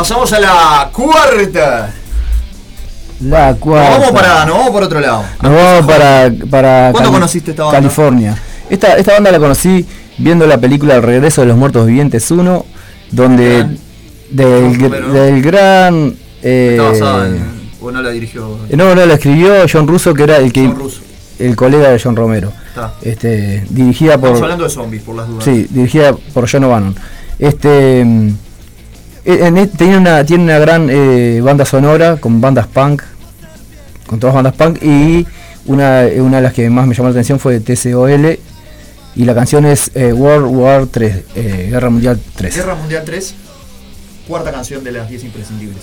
Pasamos a la cuarta. La cuarta. Nos vamos para, nos vamos por otro lado. Nos vamos para, para ¿Cuándo Cali- conociste esta banda? California. Esta, esta banda la conocí viendo la película El regreso de los muertos vivientes 1, donde del, del gran... eh, Está basada en. O no la dirigió. eh, no, no, la escribió John Russo, que era el que el colega de John Romero. Está. Este, dirigida por Estamos hablando de zombies, por las dudas. Sí, dirigida por John O'Bannon. Este mm, en e- tiene una tiene una gran eh, banda sonora con bandas punk, con todas bandas punk y una, eh, una de las que más me llamó la atención fue TCOL y la canción es eh, World War 3, eh, Guerra Mundial 3. Guerra Mundial 3, cuarta canción de las 10 imprescindibles.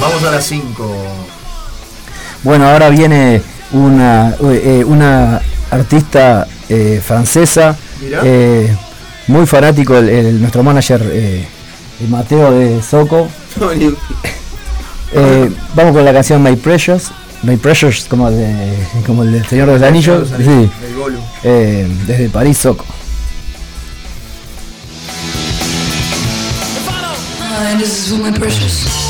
Vamos a las 5. Bueno, ahora viene una, eh, una artista eh, francesa, eh, muy fanático, el, el- nuestro manager eh, el Mateo de Soco. Eh, vamos con la canción My Precious, My Precious como, de, como el del Señor de los Anillos, sí, eh, desde París Soco. Hi, this is for my precious.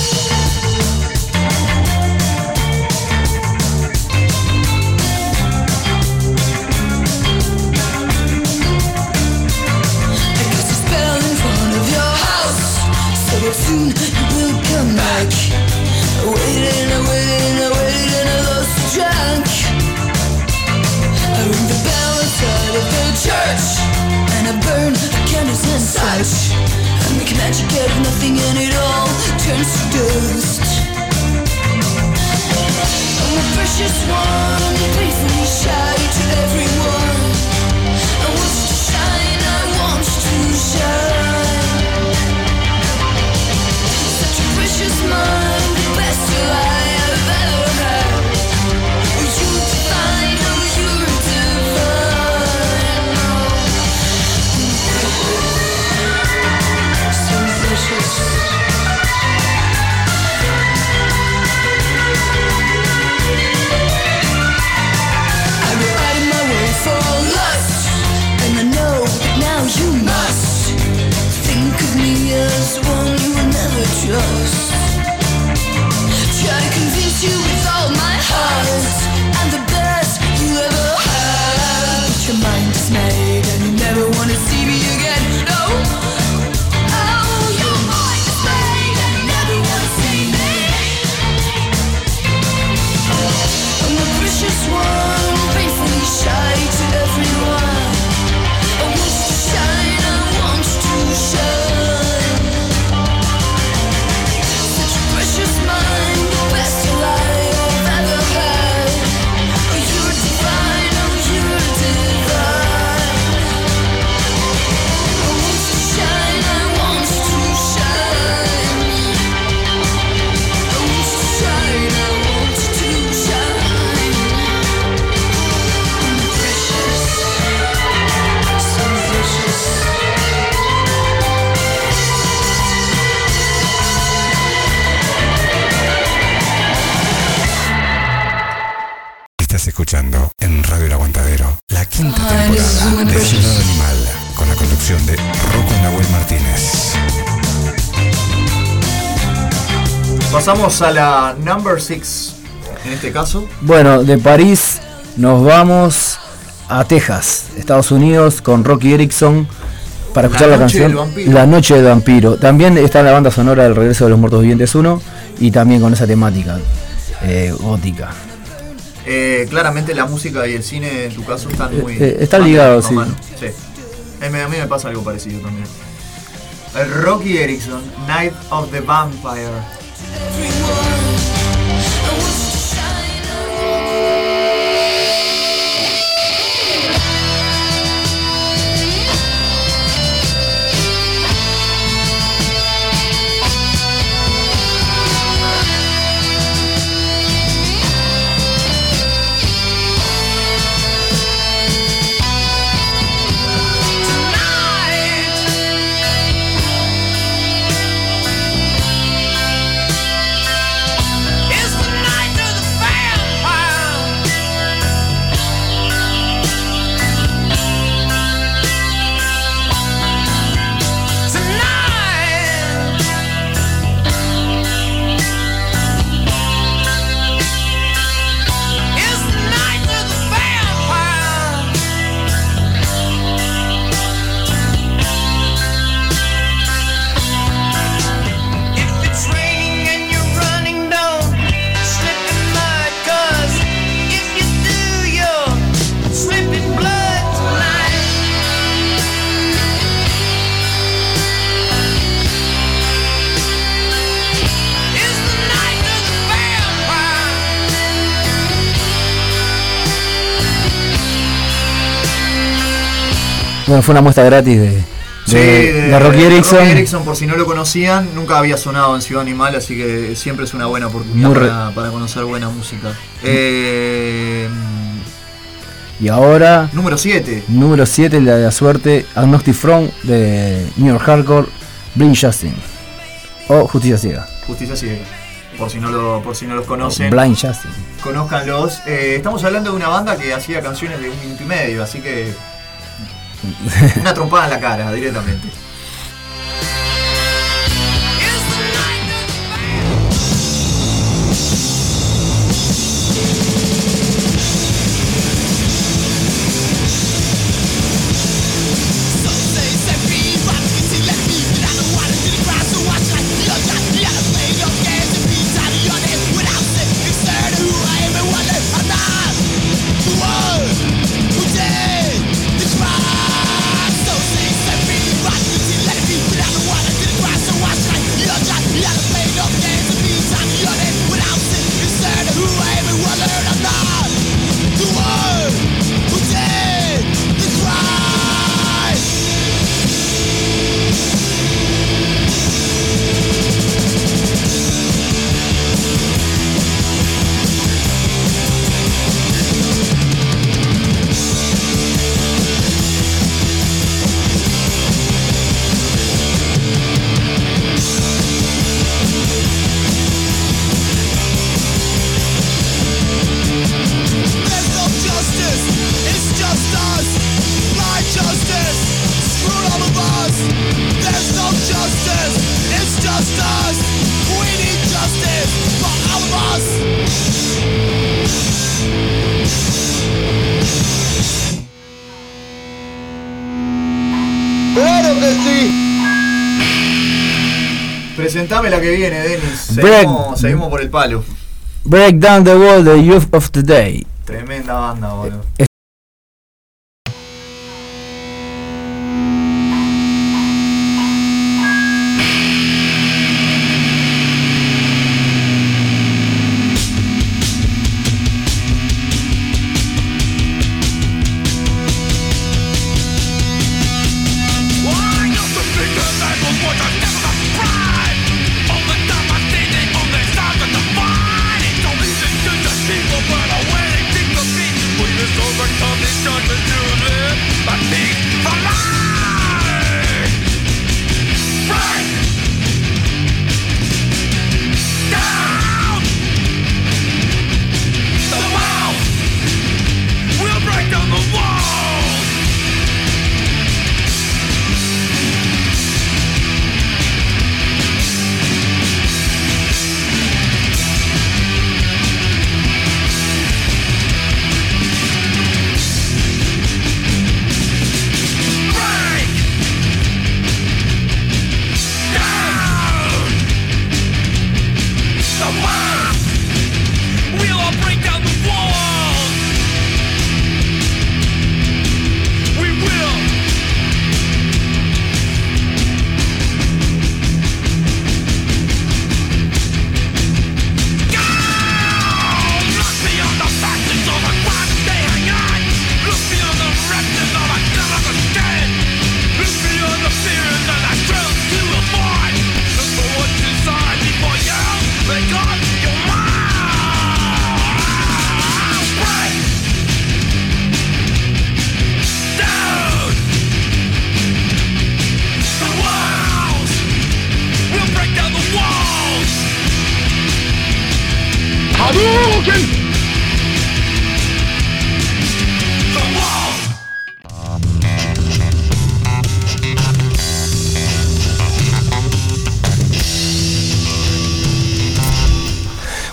A la number 6. En este caso, Bueno, de París nos vamos a Texas, Estados Unidos, con Rocky Erickson para escuchar la, canción. La Noche del Vampiro. También está en la banda sonora del Regreso de los Muertos Vivientes 1 y también con esa temática eh, gótica. eh, claramente la música y el cine en tu caso están muy. Eh, eh, están ligados, sí. Eh, A mí me pasa algo parecido también. Eh, Rocky Erickson, Night of the Vampire. Bueno, fue una muestra gratis de, de, de Rocky Erickson. Rocky Erickson, por si no lo conocían, nunca había sonado en Ciudad Animal, así que siempre es una buena oportunidad para conocer buena música. Eh, Y ahora, número 7. número 7, la de la suerte, Agnostic Front de New York Hardcore, Blind Justin. O Justicia Ciega. Justicia Ciega. Por si no, lo, por si no los conocen, Blind Justin. conózcanlos. Eh, estamos hablando de una banda que hacía canciones de un minuto y medio, así que. Una trompada en la cara, directamente. La que viene, Denis. Seguimos, seguimos por el palo. Break Down the Wall, The Youth of Today. Tremenda banda, boludo.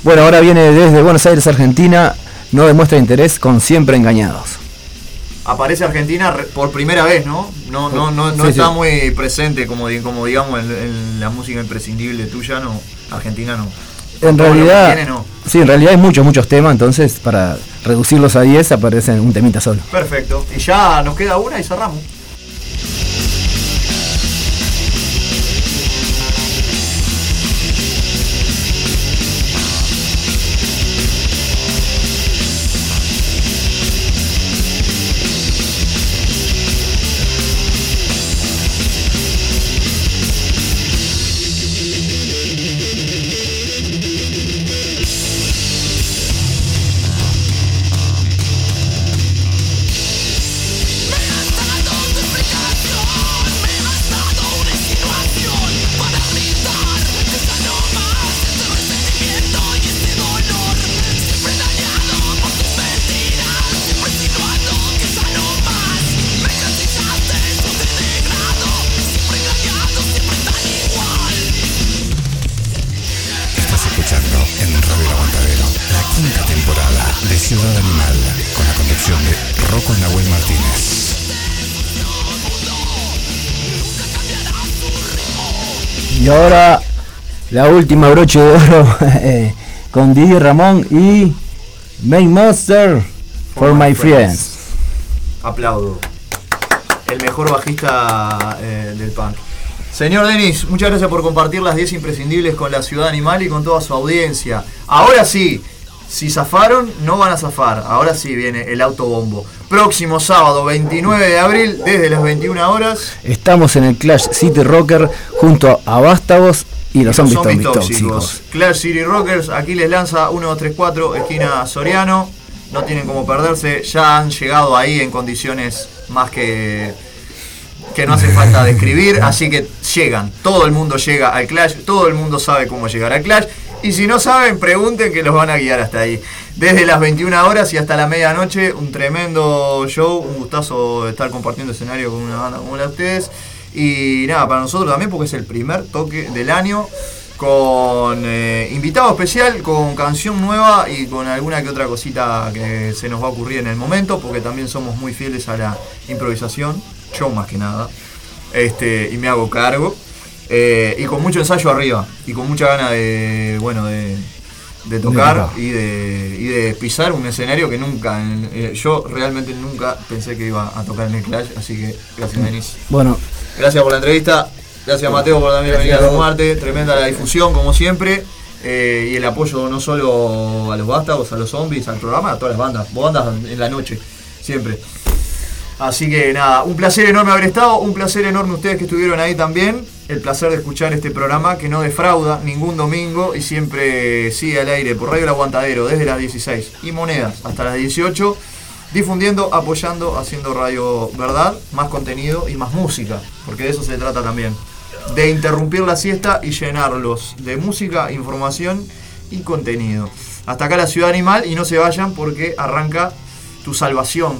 Bueno, ahora viene desde Buenos Aires, Argentina. No demuestra interés con Siempre Engañados. Aparece Argentina por primera vez, ¿no? No, no, no, no Sí, está sí. muy presente como, como digamos en, en la música imprescindible tuya, no. Argentina no. En Todo realidad, tiene, no. sí, en realidad hay muchos, muchos temas, entonces para reducirlos a 10 aparecen un temita solo. Perfecto. Y ya nos queda una y cerramos. Ahora la última broche de oro eh, con Didi Ramón y Main Monster for, My Friends. Aplaudo. El mejor bajista eh, del punk. Señor Denis, muchas gracias por compartir las 10 imprescindibles con la ciudad animal y con toda su audiencia. Ahora sí, si zafaron, no van a zafar. Ahora sí viene el autobombo. Próximo sábado, 29 de abril, desde las 21 horas. Estamos en el Clash City Rocker junto a Vástagos y los Zombies tóxicos. tóxicos. Clash City Rockers, aquí les lanza 1234, esquina Soriano. No tienen como perderse, ya han llegado ahí en condiciones más que que no hace falta describir, así que llegan, todo el mundo llega al Clash, todo el mundo sabe cómo llegar al Clash, y si no saben, pregunten que los van a guiar hasta ahí. Desde las 21 horas y hasta la medianoche, un tremendo show, un gustazo estar compartiendo escenario con una banda como la de ustedes. Y nada, para nosotros también porque es el primer toque del año con eh, invitado especial, con canción nueva y con alguna que otra cosita que se nos va a ocurrir en el momento, porque también somos muy fieles a la improvisación, yo más que nada, este, y me hago cargo. Eh, y con mucho ensayo arriba, y con mucha gana de, bueno, de, de tocar y de, y de pisar un escenario que nunca, eh, yo realmente nunca pensé que iba a tocar en el Clash, así que gracias Denis. Bueno, Gracias por la entrevista. Gracias Mateo por también venir a sumarte. Tremenda la difusión como siempre. Eh, y el apoyo no solo a los vástagos, a los zombies, al programa, a todas las bandas. Vos andas en la noche, siempre. Así que nada, un placer enorme haber estado, un placer enorme ustedes que estuvieron ahí también. El placer de escuchar este programa que no defrauda ningún domingo y siempre sigue al aire por Radio Aguantadero desde las 16 y monedas hasta las 18 difundiendo, apoyando, haciendo radio verdad, más contenido y más música, porque de eso se trata también. De interrumpir la siesta y llenarlos de música, información y contenido. Hasta acá la ciudad animal y no se vayan porque arranca tu salvación.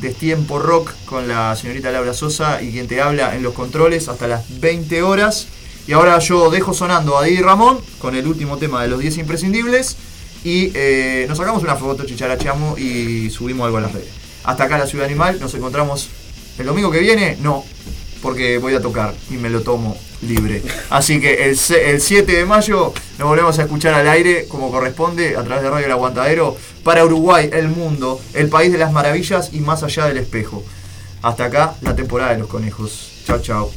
Destiempo Rock con la señorita Laura Sosa y quien te habla en los controles hasta las 20 horas. Y ahora yo dejo sonando a Didi Ramón con el último tema de los 10 imprescindibles. Y eh, nos sacamos una foto, chicharacheamos y subimos algo a las redes. Hasta acá la Ciudad Animal, nos encontramos el domingo que viene, no, porque voy a tocar y me lo tomo libre. Así que el, se- el 7 de mayo nos volvemos a escuchar al aire como corresponde a través de Radio El Aguantadero para Uruguay, el mundo, el país de las maravillas y más allá del espejo. Hasta acá la temporada de los conejos. Chao, chao.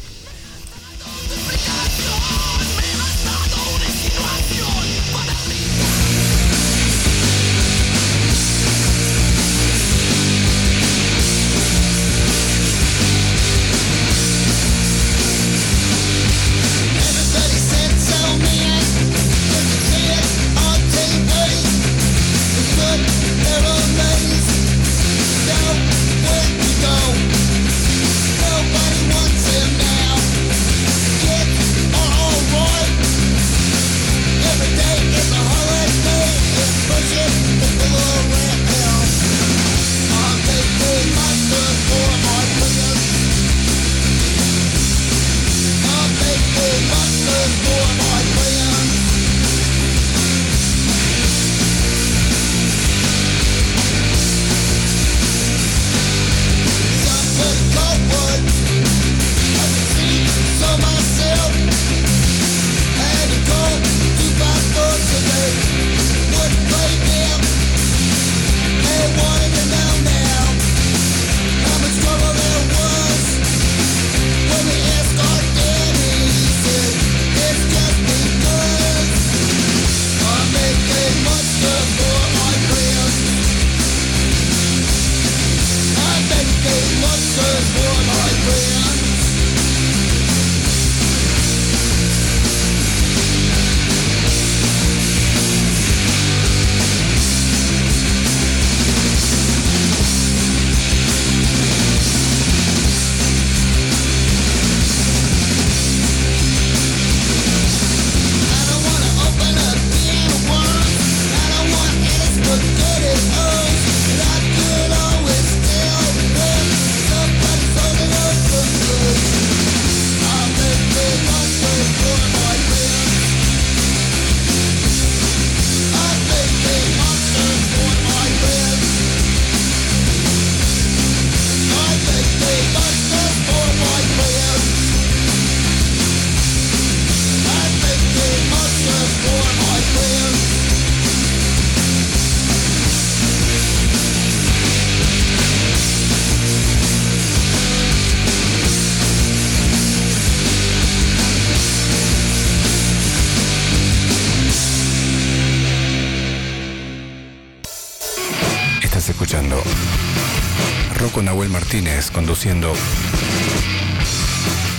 Martínez conduciendo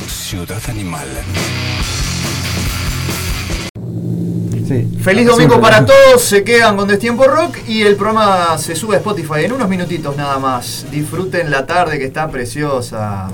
Ciudad Animal. Sí. Feliz domingo para todos, se quedan con Destiempo Rock y el programa se sube a Spotify en unos minutitos nada más. Disfruten la tarde que está preciosa.